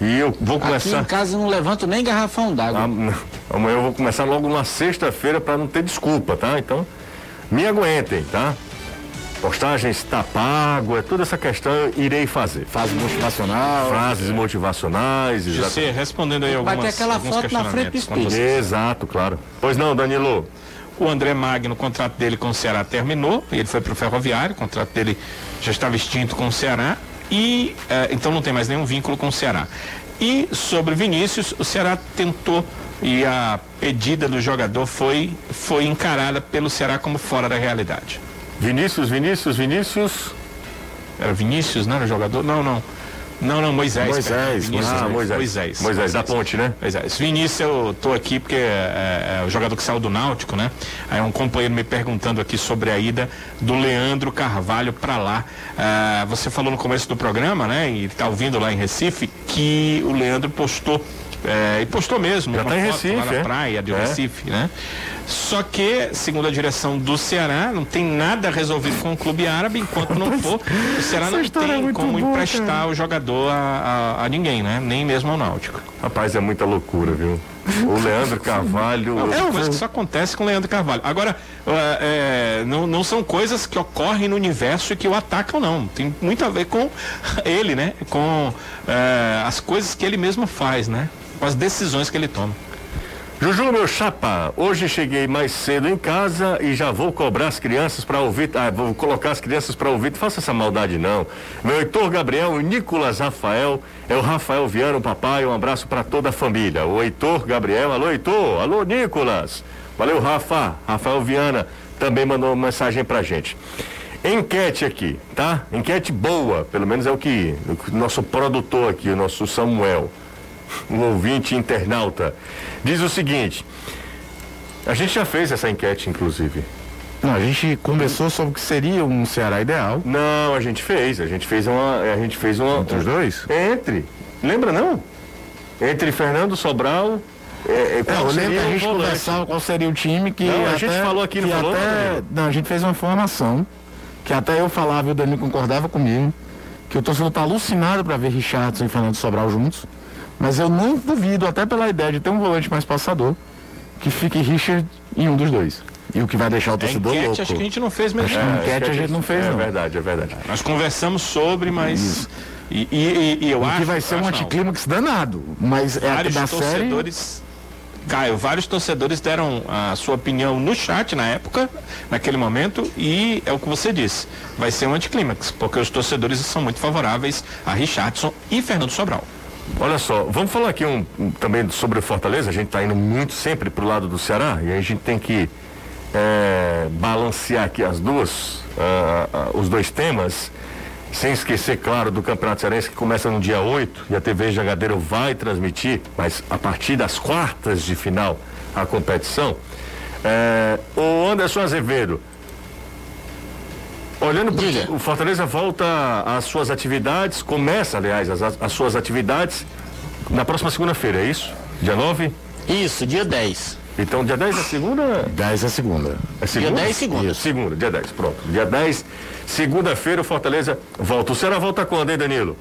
E eu vou Aqui começar. em casa eu não levanto nem garrafão d'água. Am- Amanhã eu vou começar logo na sexta-feira para não ter desculpa, tá? Então, me aguentem, tá? Postagens tá pago, é toda essa questão eu irei fazer. Fase motivacional. Frases motivacionais, exato. Você respondendo aí Vai algumas, ter aquela alguns foto na frente do espelho. você- Exato, claro. Pois não, Danilo. O André Magno, o contrato dele com o Ceará terminou, ele foi para o Ferroviário, o contrato dele já estava extinto com o Ceará, e eh, então não tem mais nenhum vínculo com o Ceará. E sobre Vinícius, o Ceará tentou e a pedida do jogador foi, foi encarada pelo Ceará como fora da realidade. Vinícius, Vinícius, Vinícius. Era Vinícius, não era jogador? Não, não. Não, não, Moisés. Moisés, Vinícius, ah, né? Moisés. Moisés. Moisés, da ponte, né? Moisés. Vinícius, eu tô aqui porque é, é o jogador que saiu do Náutico, né? Aí um companheiro me perguntando aqui sobre a ida do Leandro Carvalho para lá. Ah, você falou no começo do programa, né? E tá ouvindo lá em Recife, que o Leandro postou. É, e postou mesmo, Já uma tá em lá Recife, na é? praia de É. Recife, né? Só que, segundo a direção do Ceará, não tem nada resolvido com o clube árabe, enquanto não for, o Ceará não é tem muito como boa, emprestar cara. o jogador a, a- a ninguém, né? Nem mesmo ao Náutico. Rapaz, é muita loucura, viu? O Leandro Carvalho. É uma coisa que só acontece com o Leandro Carvalho. Agora, é, é, não, não são coisas que ocorrem no universo e que o atacam, não. Tem muito a ver com ele, né? Com é, as coisas que ele mesmo faz, né? Com as decisões que ele toma. Juju, meu chapa, hoje cheguei mais cedo em casa e já vou cobrar as crianças para ouvir. Ah, vou colocar as crianças para ouvir. Faça essa maldade, não. Meu Heitor Gabriel, o Nicolas Rafael, é o Rafael Viano, papai. Um abraço para toda a família. O Heitor Gabriel, alô, Heitor, alô, Nicolas. Valeu, Rafa. Rafael Viana também mandou uma mensagem pra gente. Enquete aqui, tá? Enquete boa, pelo menos é o que o nosso produtor aqui, o nosso Samuel um ouvinte internauta, diz o seguinte: a gente já fez essa enquete, inclusive. Não, a gente conversou sobre o que seria um Ceará ideal. Não, a gente fez, a gente fez uma, a gente fez uma Entre os dois? entre, lembra não? Entre Fernando Sobral, é, é, É, qual eu lembro seria a gente volante? conversava qual seria o time que. Não, a até- gente falou aqui, não que falou, até-? Não, a gente fez uma formação que até eu falava e o Danilo concordava comigo. Que o torcedor tá alucinado para ver Richardson e Fernando Sobral juntos. Mas eu não duvido, até pela ideia de ter um volante mais passador, que fique Richard em um dos dois. E o que vai deixar o torcedor enquete, louco. acho que a gente não fez mesmo. Acho que não. enquete a gente não fez, É não. verdade, é verdade. Nós conversamos sobre, mas. E, e- e- e eu O acho que vai ser um anticlímax danado. Mas é Vários da série. torcedores. Caio, vários torcedores deram a sua opinião no chat na época, naquele momento, e é o que você disse. Vai ser um anticlímax, porque os torcedores são muito favoráveis a Richardson e Fernando Sobral. Olha só, vamos falar aqui um, também sobre o Fortaleza. A gente está indo muito sempre pro lado do Ceará e a gente tem que é, balancear aqui as duas, ah, ah, os dois temas, sem esquecer, claro, do Campeonato Cearense que começa no dia 8 e a TV Jagadeiro vai transmitir, mas a partir das quartas de final a competição. É, o Anderson Azevedo, Olhando pro, Diga. o Fortaleza volta às suas atividades, começa, aliás, as, as suas atividades na próxima segunda-feira, é isso? Dia 9? Isso, dia 10. Então, dia 10 é segunda? 10 é segunda. É segunda? 10 segunda. Isso, segunda, dia 10, pronto. Dia 10, segunda-feira, o Fortaleza volta. O Ceará volta quando, hein, Danilo?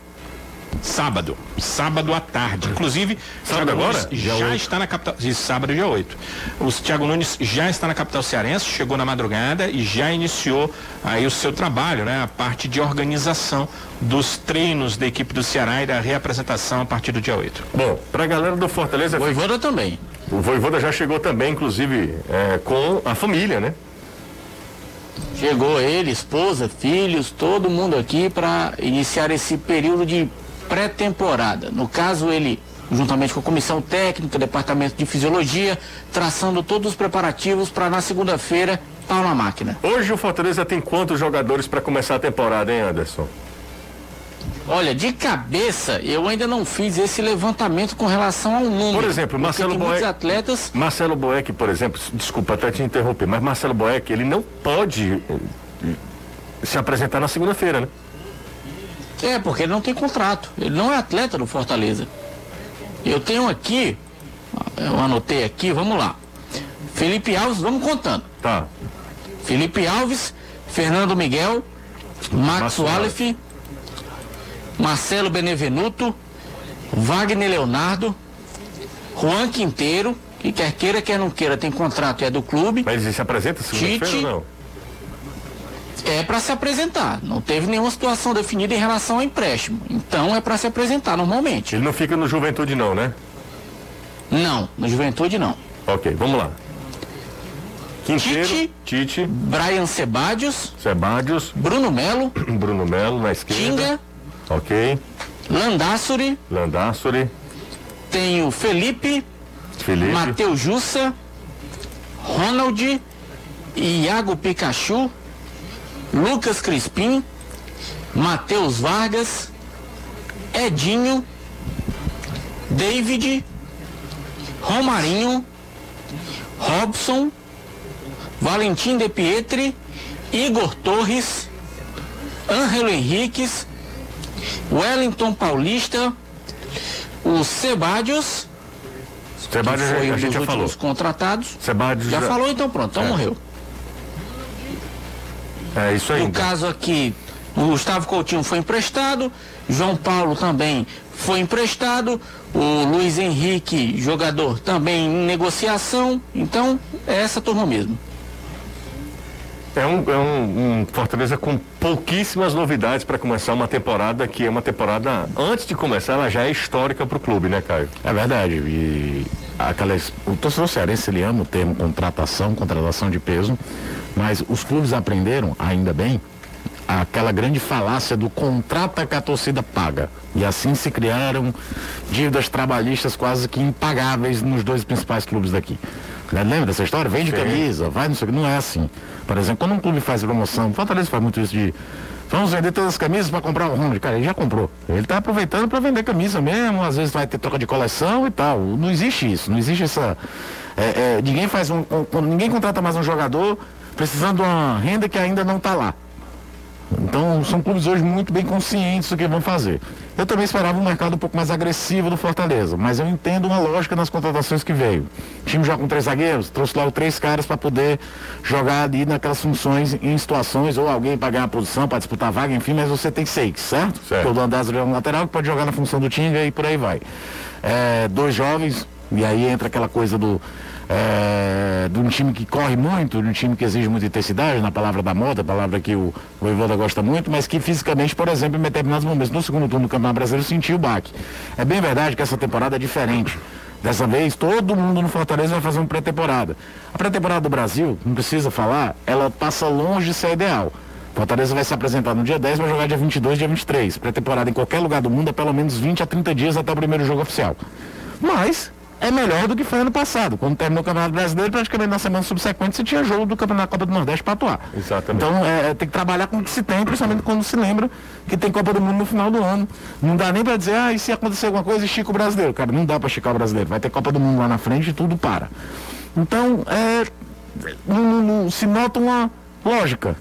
Sábado. Sábado à tarde. Inclusive, Sábado Thiago agora? Nunes já oito. está na capital. Isso, sábado, dia 8. O Thiago Nunes já está na capital cearense, chegou na madrugada e já iniciou aí o seu trabalho, né? A parte de organização dos treinos da equipe do Ceará e da reapresentação a partir do dia 8. Bom, pra galera do Fortaleza, Voivoda também. o Voivoda já chegou também, inclusive, é, com a família, né? Chegou ele, esposa, filhos, todo mundo aqui para iniciar esse período de pré-temporada. No caso, ele, juntamente com a comissão técnica, departamento de fisiologia, traçando todos os preparativos para na segunda-feira pau na máquina. Hoje o Fortaleza tem quantos jogadores para começar a temporada, hein, Anderson? Olha, de cabeça, eu ainda não fiz esse levantamento com relação ao número. Por exemplo, Marcelo Boé- atletas Marcelo Boeck, por exemplo, desculpa até te interromper, mas Marcelo Boeck, ele não pode eh, se apresentar na segunda-feira, né? É, porque ele não tem contrato. Ele não é atleta do Fortaleza. Eu tenho aqui, eu anotei aqui, vamos lá. Felipe Alves, vamos contando. Tá. Felipe Alves, Fernando Miguel, Max Wallace, Marcelo Benevenuto, Wagner Leonardo, Juan Quinteiro, que quer queira, quer não queira, tem contrato e é do clube. Mas ele se apresenta segunda-feira ou não? É para se apresentar. Não teve nenhuma situação definida em relação ao empréstimo. Então é para se apresentar normalmente. Ele não fica no Juventude não, né? Não, no Juventude não. Ok, vamos lá. Quinteiro, Tite. Tite, Brian Sebadios, Sebadios, Bruno Melo, Bruno Melo na esquerda. Tinga, Ok. Landassuri, Landassori, tem o Felipe, Felipe. Matheus Jussa, Ronald, Iago Pikachu, Lucas Crispim, Matheus Vargas, Edinho, David, Romarinho, Robson, Valentim De Pietri, Igor Torres, Ângelo Henriques, Wellington Paulista, o Sebadios, que Sebadios foi um a dos gente já falou. contratados. Sebadios Já falou então pronto, então É. morreu. É isso aí. No então. caso aqui, o Gustavo Coutinho foi emprestado, João Paulo também foi emprestado, o Luiz Henrique, jogador, também em negociação. Então, é essa turma mesmo. É um, é um, um Fortaleza com pouquíssimas novidades para começar uma temporada que é uma temporada, antes de começar, ela já é histórica para o clube, né, Caio? É verdade. E aquelas, o torcedor cearense ele ama o termo contratação, contratação de peso, mas os clubes aprenderam, ainda bem, aquela grande falácia do contrata que a torcida paga. E assim se criaram dívidas trabalhistas quase que impagáveis nos dois principais clubes daqui. Né, Lembra dessa história? Vende Sim. camisa, vai, não sei o que. Não é assim. Por exemplo, quando um clube faz promoção, Fortaleza faz muito isso de. Vamos vender todas as camisas para comprar o Ronald. Cara, ele já comprou. Ele está aproveitando para vender camisa mesmo. Às vezes vai ter troca de coleção e tal. Não existe isso. Não existe essa. é, é, ninguém faz um, um- Ninguém contrata mais um jogador precisando de uma renda que ainda não está lá. Então, são clubes hoje muito bem conscientes do que vão fazer. Eu também esperava um mercado um pouco mais agressivo do Fortaleza, mas eu entendo uma lógica nas contratações que veio. O time já com três zagueiros, trouxe logo três caras para poder jogar ali naquelas funções, em situações, ou alguém para ganhar a posição, para disputar a vaga, enfim, mas você tem seis, certo? Certo. Porque o Landázaro é um lateral que pode jogar na função do Tinga e por aí vai. É, dois jovens, e aí entra aquela coisa do é, de um time que corre muito, de um time que exige muita intensidade, na palavra da moda, palavra que o, Evoda gosta muito, mas que fisicamente, por exemplo, em determinados momentos, no segundo turno do Campeonato Brasileiro, sentiu o baque. É bem verdade que essa temporada é diferente. Dessa vez, todo mundo no Fortaleza vai fazer uma pré-temporada. A pré-temporada do Brasil, não precisa falar, ela passa longe de ser ideal. Fortaleza vai se apresentar no dia 10, vai jogar dia 22, dia 23. Pré-temporada em qualquer lugar do mundo é pelo menos 20 a 30 dias até o primeiro jogo oficial. Mas é melhor do que foi ano passado. Quando terminou o Campeonato Brasileiro, praticamente na semana subsequente você tinha jogo do Campeonato Copa do Nordeste para atuar. Exatamente. Então é, tem que trabalhar com o que se tem, principalmente quando se lembra que tem Copa do Mundo no final do ano. Não dá nem para dizer, ah, e se acontecer alguma coisa, estica o brasileiro. Cara, não dá para esticar o brasileiro. Vai ter Copa do Mundo lá na frente e tudo para. Então, é, não, não, se nota uma lógica.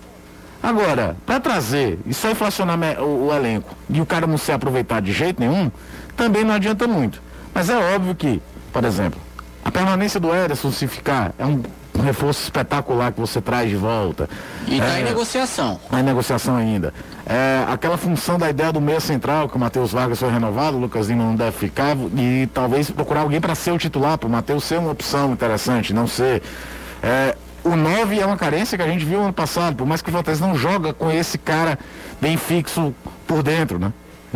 Agora, para trazer e só inflacionar o, o, elenco e o cara não se aproveitar de jeito nenhum, também não adianta muito. Mas é óbvio que, por exemplo, a permanência do Ederson, se ficar, é um, reforço espetacular que você traz de volta. E está é, em negociação. Está em negociação ainda. É, aquela função da ideia do meia central, que o Matheus Vargas foi renovado, o Lucas Lima não deve ficar, e talvez procurar alguém para ser o titular, para o Matheus ser uma opção interessante, não ser. É, o 9 é uma carência que a gente viu ano passado, por mais que o Fortaleza não joga com esse cara bem fixo por dentro, né?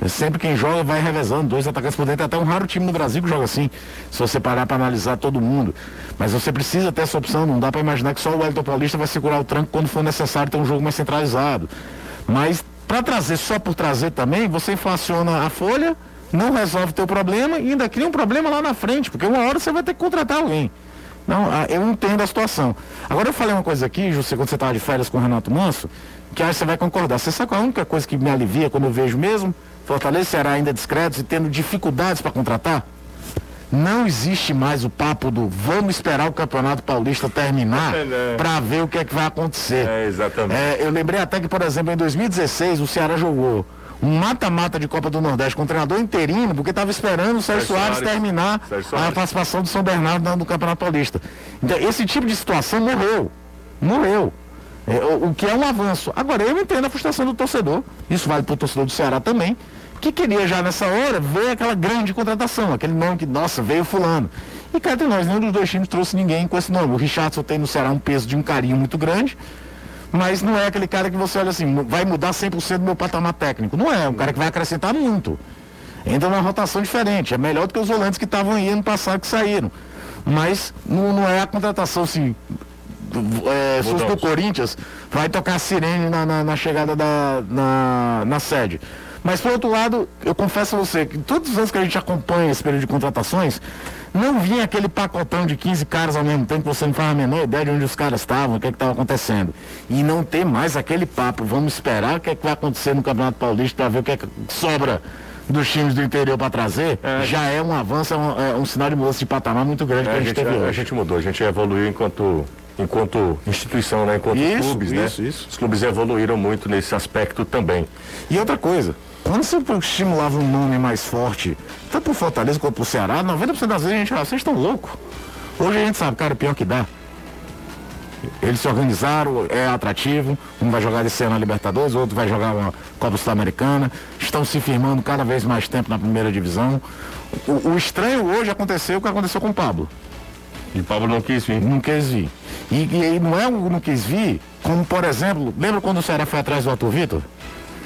Sempre quem joga vai revezando, dois atacantes por dentro, é até um raro time no Brasil que joga assim, se você parar para analisar todo mundo. Mas você precisa ter essa opção, não dá para imaginar que só o Wellington Paulista vai segurar o tranco quando for necessário ter um jogo mais centralizado. Mas para trazer só por trazer também, você inflaciona a folha, não resolve o teu problema e ainda cria um problema lá na frente, porque uma hora você vai ter que contratar alguém. Não, ah, eu entendo a situação. Agora eu falei uma coisa aqui, José, quando você estava de férias com o Renato Manso, que que você vai concordar. Você sabe qual é a única coisa que me alivia quando eu vejo mesmo Fortaleza e Ceará ainda discretos e tendo dificuldades para contratar? Não existe mais o papo do vamos esperar o Campeonato Paulista terminar é, para ver o que é que vai acontecer. É, exatamente. É, eu lembrei até que, por exemplo, em 2016 o Ceará jogou um mata-mata de Copa do Nordeste com um treinador interino, porque estava esperando o Sérgio Soares, Soares terminar Sérgio a participação do São Bernardo no Campeonato Paulista. Então, esse tipo de situação morreu. Morreu. É, o, o, que é um avanço. Agora, eu entendo a frustração do torcedor. Isso vale para o torcedor do Ceará também. Que queria já nessa hora ver aquela grande contratação, aquele nome que, nossa, veio fulano. E cá entre nós, nenhum dos dois times trouxe ninguém com esse nome. O Richardson tem no Ceará um peso de um carinho muito grande mas não é aquele cara que você olha assim, vai mudar 100% do meu patamar técnico. Não é, é um cara que vai acrescentar muito. Entra numa rotação diferente, é melhor do que os volantes que estavam aí ano passado que saíram. Mas não, não é a contratação assim. É, do Corinthians, vai tocar a sirene na, na, na chegada da, na, na sede. Mas por outro lado, eu confesso a você que todos os anos que a gente acompanha esse período de contratações, não vinha aquele pacotão de 15 caras ao mesmo tempo, você não faz a menor ideia de onde os caras estavam, o que é estava acontecendo. E não ter mais aquele papo, vamos esperar o que, é que vai acontecer no Campeonato Paulista para ver o que, é que sobra dos times do interior para trazer, é, já é um avanço, é um, é um, sinal de mudança de patamar muito grande é, que a gente, gente teve a, hoje. A gente mudou, a gente evoluiu enquanto enquanto instituição, né? enquanto isso, clubes, isso, né? Isso. Os clubes evoluíram muito nesse aspecto também. E outra coisa, quando você estimulava um nome mais forte, tanto pro Fortaleza quanto pro Ceará, 90% das vezes a gente, ah, vocês estão loucos. Hoje a gente sabe, cara, pior que dá. Eles se organizaram, é atrativo. Um vai jogar esse ano na Libertadores, o outro vai jogar uma Copa Sul-Americana. Estão se firmando cada vez mais tempo na primeira divisão. O, o estranho hoje aconteceu o que aconteceu com o Pablo. E o Pablo não quis vir. Não quis vir. E, e não é o não quis vir, como por exemplo, lembra quando o Ceará foi atrás do Arthur Vitor?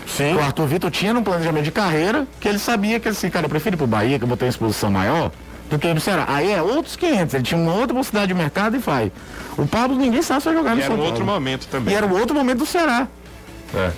Sim. O Arthur Vitor tinha um planejamento de carreira que ele sabia que assim, cara, eu prefiro ir pro Bahia, que eu vou ter uma exposição maior, do que ir pro Ceará. Aí é outros 500, ele tinha uma outra possibilidade de mercado e faz. O Pablo, ninguém sabe se vai jogar e no São Paulo. era um outro momento também. E era um outro momento do Ceará. É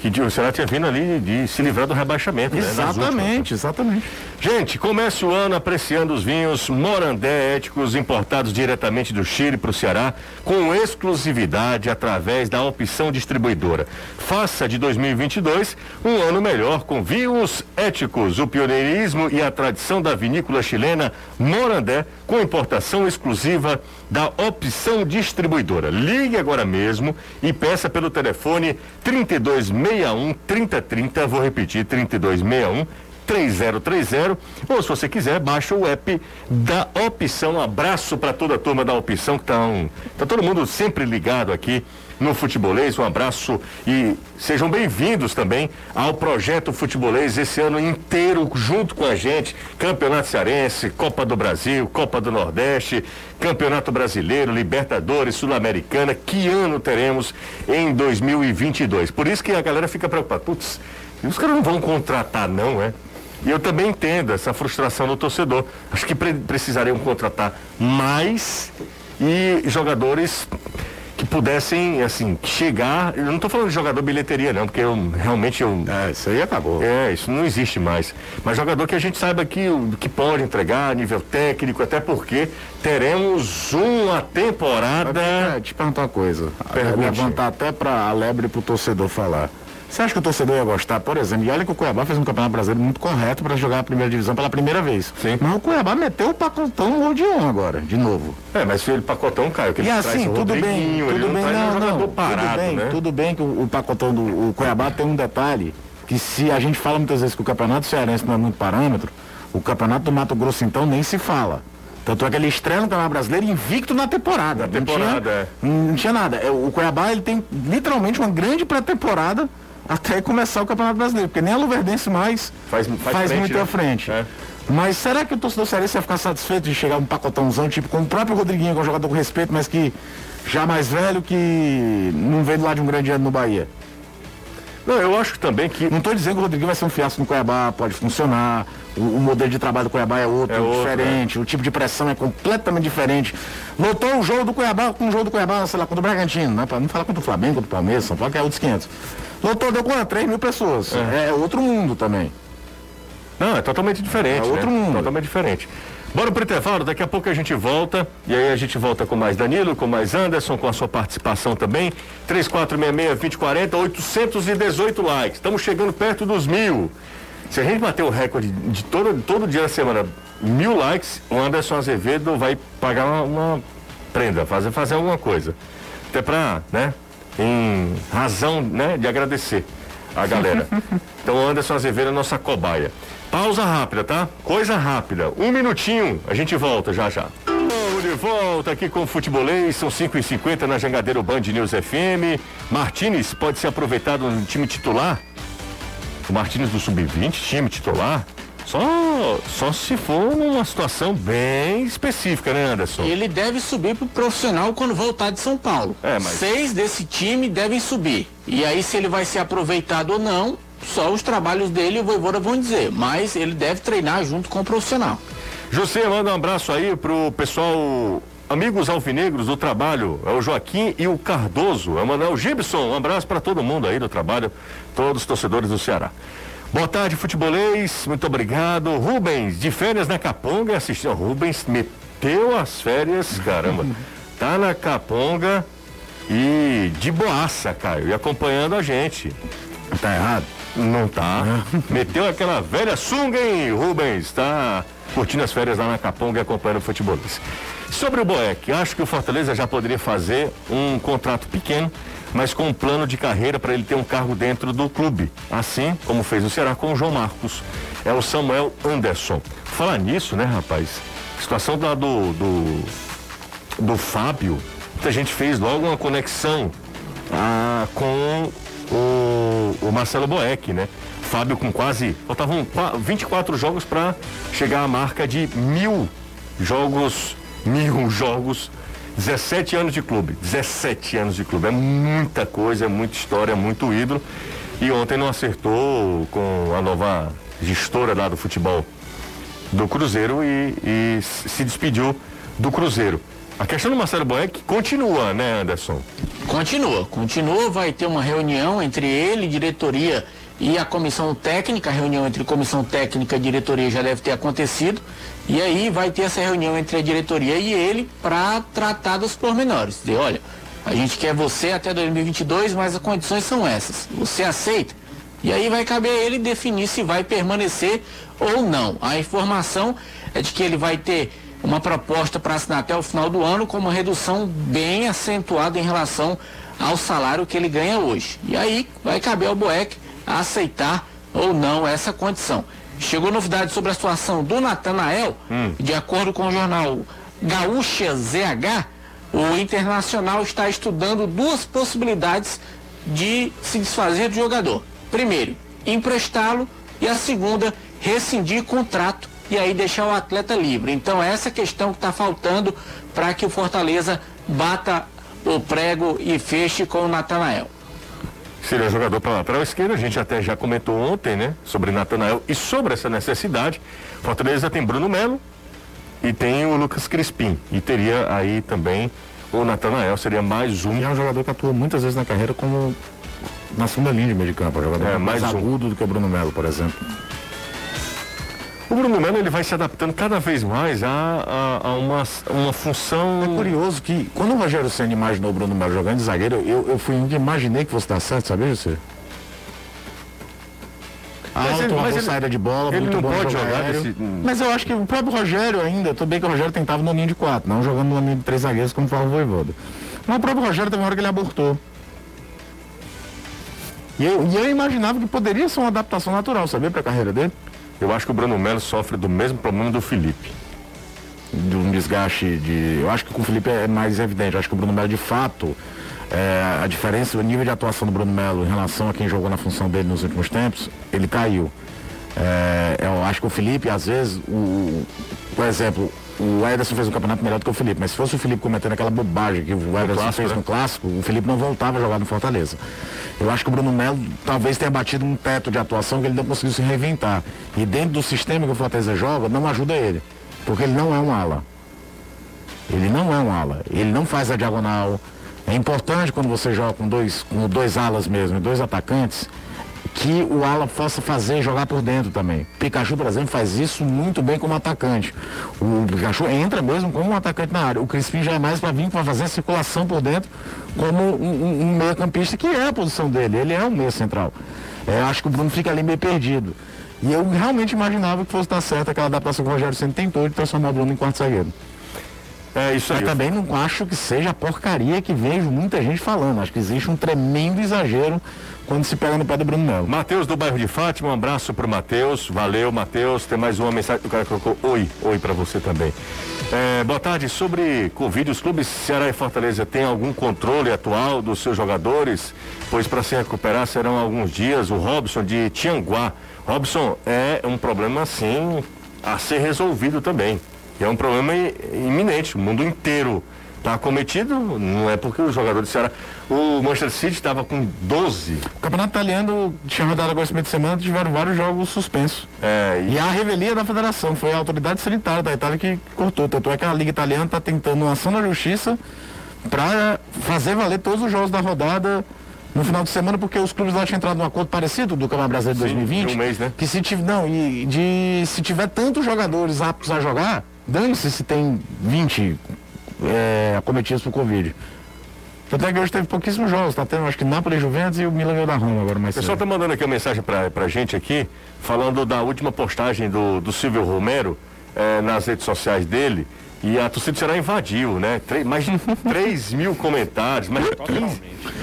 que o Ceará tinha vindo ali de se livrar do rebaixamento. Exatamente, né, exatamente. Gente, comece o ano apreciando os vinhos Morandé éticos importados diretamente do Chile para o Ceará, com exclusividade através da opção distribuidora. Faça de 2022 um ano melhor com vinhos éticos, o pioneirismo e a tradição da vinícola chilena Morandé, com importação exclusiva da opção distribuidora. Ligue agora mesmo e peça pelo telefone 3261 3030, vou repetir, 3261 3030 ou se você quiser, baixa o app da Opção. Um abraço para toda a turma da Opção que tá, um, tá todo mundo sempre ligado aqui no Futebolês. Um abraço e sejam bem-vindos também ao projeto Futebolês esse ano inteiro junto com a gente. Campeonato Cearense, Copa do Brasil, Copa do Nordeste, Campeonato Brasileiro, Libertadores, Sul-Americana. Que ano teremos em 2022? Por isso que a galera fica preocupada. Putz, os caras não vão contratar, não, é? E eu também entendo essa frustração do torcedor. Acho que pre precisariam contratar mais e jogadores que pudessem, assim, chegar. Eu não estou falando de jogador bilheteria, não, porque eu realmente eu. É, isso aí acabou. É, isso não existe mais. Mas jogador que a gente saiba que, que pode entregar, nível técnico, até porque teremos uma temporada. É, te perguntar uma coisa. Pergunte. Levantar até para a lebre para o torcedor falar. Você acha que o torcedor ia gostar, por exemplo, e olha que o Cuiabá fez um campeonato brasileiro muito correto para jogar a primeira divisão pela primeira vez. Sim. Mas o Cuiabá meteu o pacotão no gol de um agora, de novo. É, mas se ele pacotão, Caio, que e ele assim, tudo bem, tudo não bem, não, não, não, parado, tudo bem, né? tudo bem que o, o pacotão do o Cuiabá tem um detalhe, que se a gente fala muitas vezes que o campeonato cearense não é muito parâmetro, o campeonato do Mato Grosso então nem se fala. Tanto é que ele estreia no Campeonato Brasileiro invicto na temporada. Na temporada, não tinha, não tinha nada. É, O Cuiabá ele tem literalmente uma grande pré-temporada até começar o Campeonato Brasileiro, porque nem a Luverdense mais Faz- faz frente, muito né? à frente. É. Mas será que o torcedor cearense ia ficar satisfeito de chegar um pacotãozão, tipo com o próprio Rodriguinho, que é um jogador com respeito, mas que já mais velho, que não veio do lado de um grande ano no Bahia? Não, eu acho também que. Não estou dizendo que o Rodriguinho vai ser um fiasco no Cuiabá, pode funcionar. O, o modelo de trabalho do Cuiabá é outro, É outro, diferente. O tipo de pressão é completamente diferente. Lotou o jogo do Cuiabá com o jogo do Cuiabá, sei lá, contra o Bragantino, né? Para não falar contra o Flamengo, contra o Palmeiras, São Paulo, que é outros 500. Lotou, deu quanto? 3 mil pessoas. É. outro mundo também. Não, é totalmente diferente. É outro né? mundo. Totalmente diferente. Bora pro intervalo, daqui a pouco a gente volta. E aí a gente volta com mais Danilo, com mais Anderson, com a sua participação também. 3466-2040, 818 likes. Estamos chegando perto dos mil. Se a gente bater o recorde de todo, todo dia da semana, mil likes, o Anderson Azevedo vai pagar uma, uma prenda, fazer, fazer alguma coisa. Até pra, né, em razão, né, de agradecer a galera. Então o Anderson Azevedo é nossa cobaia. Pausa rápida, tá? Coisa rápida. Um minutinho, a gente volta já já. Vamos de volta aqui com o Futebolês, são 5h50 na Jangadeiro Band News FM. Martins pode ser aproveitado no time titular? O Martins do Sub-20, time titular? Só, só se for numa situação bem específica, né, Anderson? Ele deve subir pro profissional quando voltar de São Paulo. É, mas- Seis desse time devem subir. E aí, se ele vai ser aproveitado ou não, só os trabalhos dele e o Voivoda vão dizer. Mas ele deve treinar junto com o profissional. José, manda um abraço aí pro pessoal, amigos alvinegros do trabalho, é o Joaquim e o Cardoso, é o Manuel Gibson, um abraço para todo mundo aí do trabalho, todos os torcedores do Ceará. Boa tarde, futebolês, muito obrigado. Rubens, de férias na Caponga, assistiu. Rubens meteu as férias, caramba. Tá na Caponga e de boaça, Caio, e acompanhando a gente. Tá errado? Não tá. Meteu aquela velha sunga, hein, Rubens? Tá curtindo as férias lá na Caponga e acompanhando o futebol. Sobre o Boeck, acho que o Fortaleza já poderia fazer um contrato pequeno, mas com um plano de carreira para ele ter um cargo dentro do clube. Assim como fez o Ceará com o João Marcos. É o Samuel Anderson. Falar nisso, né, rapaz? Situação da, do, do, do Fábio, a gente fez logo uma conexão ah, com o, o Marcelo Boeck, né? Fábio com quase. Faltavam qua- 24 jogos para chegar à marca de mil jogos. Mil jogos. 17 anos de clube. 17 anos de clube. É muita coisa, é muita história, é muito ídolo. E ontem não acertou com a nova gestora lá do futebol do Cruzeiro e, e se despediu do Cruzeiro. A questão do Marcelo Boeck continua, né, Anderson? Continua, continua, vai ter uma reunião entre ele, diretoria e a comissão técnica, a reunião entre comissão técnica e diretoria já deve ter acontecido, e aí vai ter essa reunião entre a diretoria e ele para tratar dos pormenores. Dizer, olha, a gente quer você até 2022, mas as condições são essas. Você aceita? E aí vai caber a ele definir se vai permanecer ou não. A informação é de que ele vai ter uma proposta para assinar até o final do ano com uma redução bem acentuada em relação ao salário que ele ganha hoje. E aí vai caber ao Aceitar ou não essa condição. Chegou novidade sobre a situação do Natanael, de acordo com o jornal Gaúcha ZH, o Internacional está estudando duas possibilidades de se desfazer do jogador. Primeiro, emprestá-lo e a segunda, rescindir contrato e aí deixar o atleta livre. Então essa questão que está faltando para que o Fortaleza bata o prego e feche com o Natanael. Seria jogador para lateral esquerda, a gente até já comentou ontem, né? Sobre Natanael e sobre essa necessidade. Fortaleza tem Bruno Melo e tem o Lucas Crispim. E teria aí também o Natanael, seria mais um. E é um jogador que atua muitas vezes na carreira como na segunda linha de meio de campo, um jogador É, mais, mais um. agudo do que o Bruno Melo, por exemplo. O Bruno Melo ele vai se adaptando cada vez mais a, a, a uma, uma função. É curioso que quando o Rogério Senna imaginou o Bruno Melo jogando de zagueiro, eu, eu fui imaginei que fosse dar certo, sabia, José? Mas Alto, ele- uma boa saída de bola, ele muito não bom pode jogar desse- Mas eu acho que o próprio Rogério ainda, tudo bem que o Rogério tentava no linha de quatro, não jogando no linha de três zagueiros como fala o Voivoda. Mas o próprio Rogério teve uma hora que ele abortou. E eu, e eu imaginava que poderia ser uma adaptação natural, sabia, para a carreira dele? Eu acho que o Bruno Melo sofre do mesmo problema do Felipe. de um desgaste de. Eu acho que com o Felipe é mais evidente. Eu acho que o Bruno Melo, de fato, é, a diferença, o nível de atuação do Bruno Melo em relação a quem jogou na função dele nos últimos tempos, ele caiu. É, eu acho que o Felipe, às vezes, o, por exemplo, o Ederson fez um campeonato melhor do que o Felipe, mas se fosse o Felipe cometendo aquela bobagem que o Ederson clássico, fez né? no clássico, o Felipe não voltava a jogar no Fortaleza. Eu acho que o Bruno Melo talvez tenha batido um teto de atuação que ele não conseguiu se reinventar. E dentro do sistema que o Fortaleza joga, não ajuda ele. Porque ele não é um ala. Ele não é um ala. Ele não faz a diagonal. É importante quando você joga com dois, com dois alas mesmo, dois atacantes, que o ala possa fazer jogar por dentro também. Pikachu, por exemplo, faz isso muito bem como atacante. O Pikachu entra mesmo como um atacante na área. O Crispim já é mais para vir para fazer a circulação por dentro como um, um, um meia-campista, que é a posição dele. Ele é um meia central. É, acho que o Bruno fica ali meio perdido. E eu realmente imaginava que fosse dar certo aquela adaptação que o Rogério sempre tentou de transformar o Bruno em quarto zagueiro. É isso aí. Mas também não acho que seja a porcaria que vejo muita gente falando. Acho que existe um tremendo exagero quando se pega no pé do Bruno Melo. Matheus do bairro de Fátima, um abraço pro Matheus. Valeu, Matheus. Tem mais uma mensagem. O cara colocou oi, oi para você também. É, boa tarde. Sobre Covid, os clubes Ceará e Fortaleza têm algum controle atual dos seus jogadores? Pois para se recuperar serão alguns dias. O Robson de Tianguá. Robson, é um problema assim a ser resolvido também. E é um problema iminente. O mundo inteiro está acometido. Não é porque o jogador de Ceará. O Manchester City estava com 12 O campeonato italiano tinha rodado agora esse meio de semana, tiveram vários jogos suspensos. É, e E a revelia da federação, foi a autoridade sanitária da Itália que cortou. Tanto é que a Liga Italiana está tentando uma ação na justiça para fazer valer todos os jogos da rodada no final de semana, porque os clubes lá tinham entrado num acordo parecido do Campeonato Brasileiro de Sim, 2020. de um mês, né? Que se tiver. Não, e de se tiver tantos jogadores aptos a jogar, dane-se se tem 20 é, acometidos por Covid. Tanto é que hoje teve pouquíssimos jogos, tá tendo acho que Nápoles Juventus e o Milan da Roma agora mais O pessoal cedo. está mandando aqui uma mensagem pra, pra gente aqui, falando da última postagem do, do Silvio Romero eh, nas redes sociais dele. E a torcida do Ceará invadiu, né? Três- mais de 3 mil comentários, mais de 15,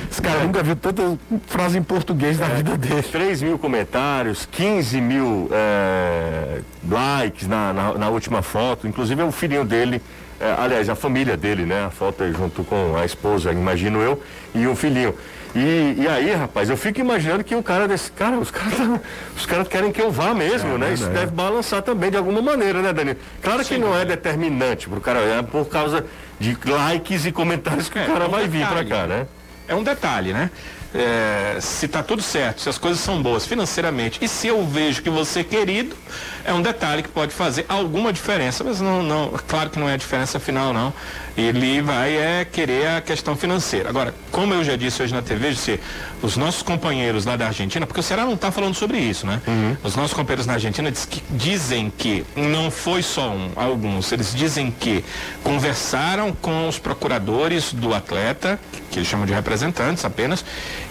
Esse cara nunca viu tanta frase em português na vida dele. 3 mil comentários, 15 mil eh, likes na, na, na última foto. Inclusive é o filhinho dele, eh, aliás, a família dele, né? A foto é junto com a esposa, imagino eu, e o filhinho. E, e aí, rapaz, eu fico imaginando que o cara desse. Cara, os caras tá- os caras querem que eu vá mesmo, né? Isso deve balançar também de alguma maneira, né, Danilo? Claro que não é determinante pro cara, é por causa de likes e comentários que É, o cara é um vai vir pra detalhe. cá, né? É um detalhe, né? É, se tá tudo certo, se as coisas são boas financeiramente e se eu vejo que você é querido, é um detalhe que pode fazer alguma diferença, mas não, não, claro que não é a diferença final, não. Ele vai é querer a questão financeira. Agora, como eu já disse hoje na TV, disse, os nossos companheiros lá da Argentina, porque o Ceará não está falando sobre isso, né? Os nossos companheiros na Argentina diz que- dizem que não foi só um, alguns, eles dizem que conversaram com os procuradores do atleta, que eles chamam de representantes apenas,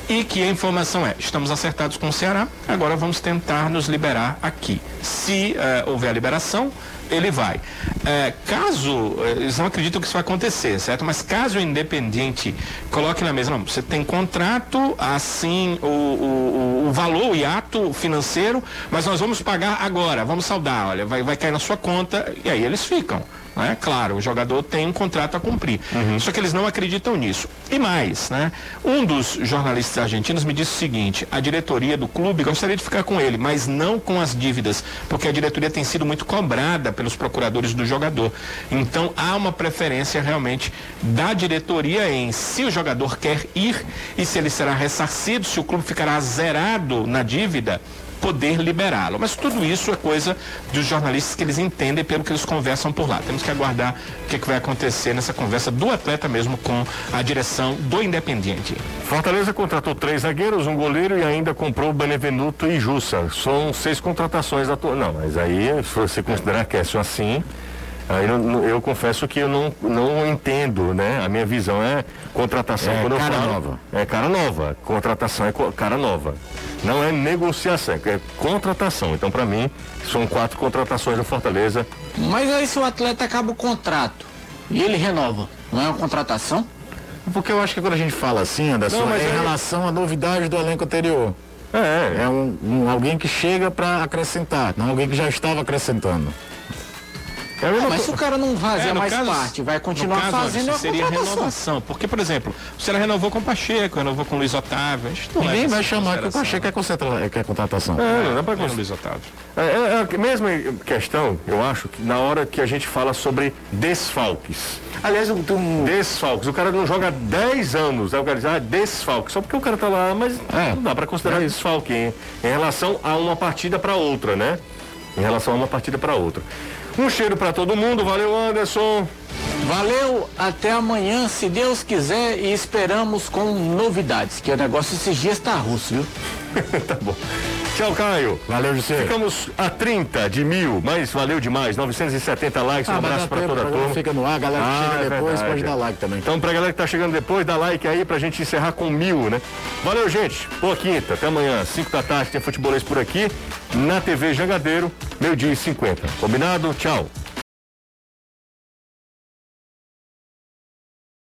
e que a informação é: estamos acertados com o Ceará, agora vamos tentar nos liberar aqui. Se eh, houver a liberação, ele vai. é, caso, é, eles não acreditam que isso vai acontecer, certo? Mas caso o Independiente coloque na mesa, não, você tem contrato, assim, o, o, o valor, o hiato financeiro, mas nós vamos pagar agora, vamos saldar, olha, vai, vai cair na sua conta, e aí eles ficam. Né? Claro, o jogador tem um contrato a cumprir. Uhum. Só que eles não acreditam nisso. E mais, né? Um dos jornalistas argentinos me disse o seguinte: a diretoria do clube gostaria de ficar com ele, mas não com as dívidas, porque a diretoria tem sido muito cobrada pelos procuradores do jogador. Então há uma preferência realmente da diretoria em se o jogador quer ir e se ele será ressarcido, se o clube ficará zerado na dívida poder liberá-lo. Mas tudo isso é coisa dos jornalistas que eles entendem pelo que eles conversam por lá. Temos que aguardar o que, é que vai acontecer nessa conversa do atleta mesmo com a direção do Independiente. Fortaleza contratou três zagueiros, um goleiro e ainda comprou Benevenuto e Jussa. São seis contratações atuais. Não, mas aí, se você considerar que é assim, Aí eu, eu, confesso que eu não, não entendo, né? A minha visão é contratação. É quando cara eu falo, nova. É cara nova. Contratação é cara nova. Não é negociação, é contratação. Então, para mim, são quatro contratações do Fortaleza. Mas aí se o atleta acaba o contrato e ele renova, não é uma contratação? Porque eu acho que quando a gente fala assim, Anderson, não, é em é... relação à novidade do elenco anterior. É, é um, um alguém que chega para acrescentar, não alguém que já estava acrescentando. É ah, mas se o cara não fazer é, mais caso, parte, vai continuar caso, fazendo a seria renovação. Porque, por exemplo, você renovou com o Pacheco, renovou com o Luiz Otávio. Ninguém vai chamar que o Pacheco é, concentra, é, contratação. É, não, é para Luiz Otávio. É, é, é, a mesma questão, eu acho, que na hora que a gente fala sobre desfalques. Aliás, um... desfalques. O cara não joga 10 anos, aí o cara diz, ah, desfalque. Só porque o cara tá lá, mas é. não dá para considerar é. desfalque hein? em relação a uma partida para outra, né? Em relação a uma partida para outra. Um cheiro para todo mundo. Valeu, Anderson. Valeu, até amanhã, se Deus quiser, e esperamos com novidades, que o negócio esses dias está russo, viu? tá bom. Tchau, Caio. Valeu, José. Ficamos a 30 de mil, mas valeu demais. 970 likes. Ah, um abraço para toda a turma. Fica no ar, galera ah, chega é depois verdade. pode dar like também. Então, pra galera que tá chegando depois, dá like aí pra gente encerrar com mil, né? Valeu, gente. Boa quinta. Até amanhã, 5 da tarde, tem futebolês por aqui. Na TV Jangadeiro, meio-dia e 50. Combinado? Tchau.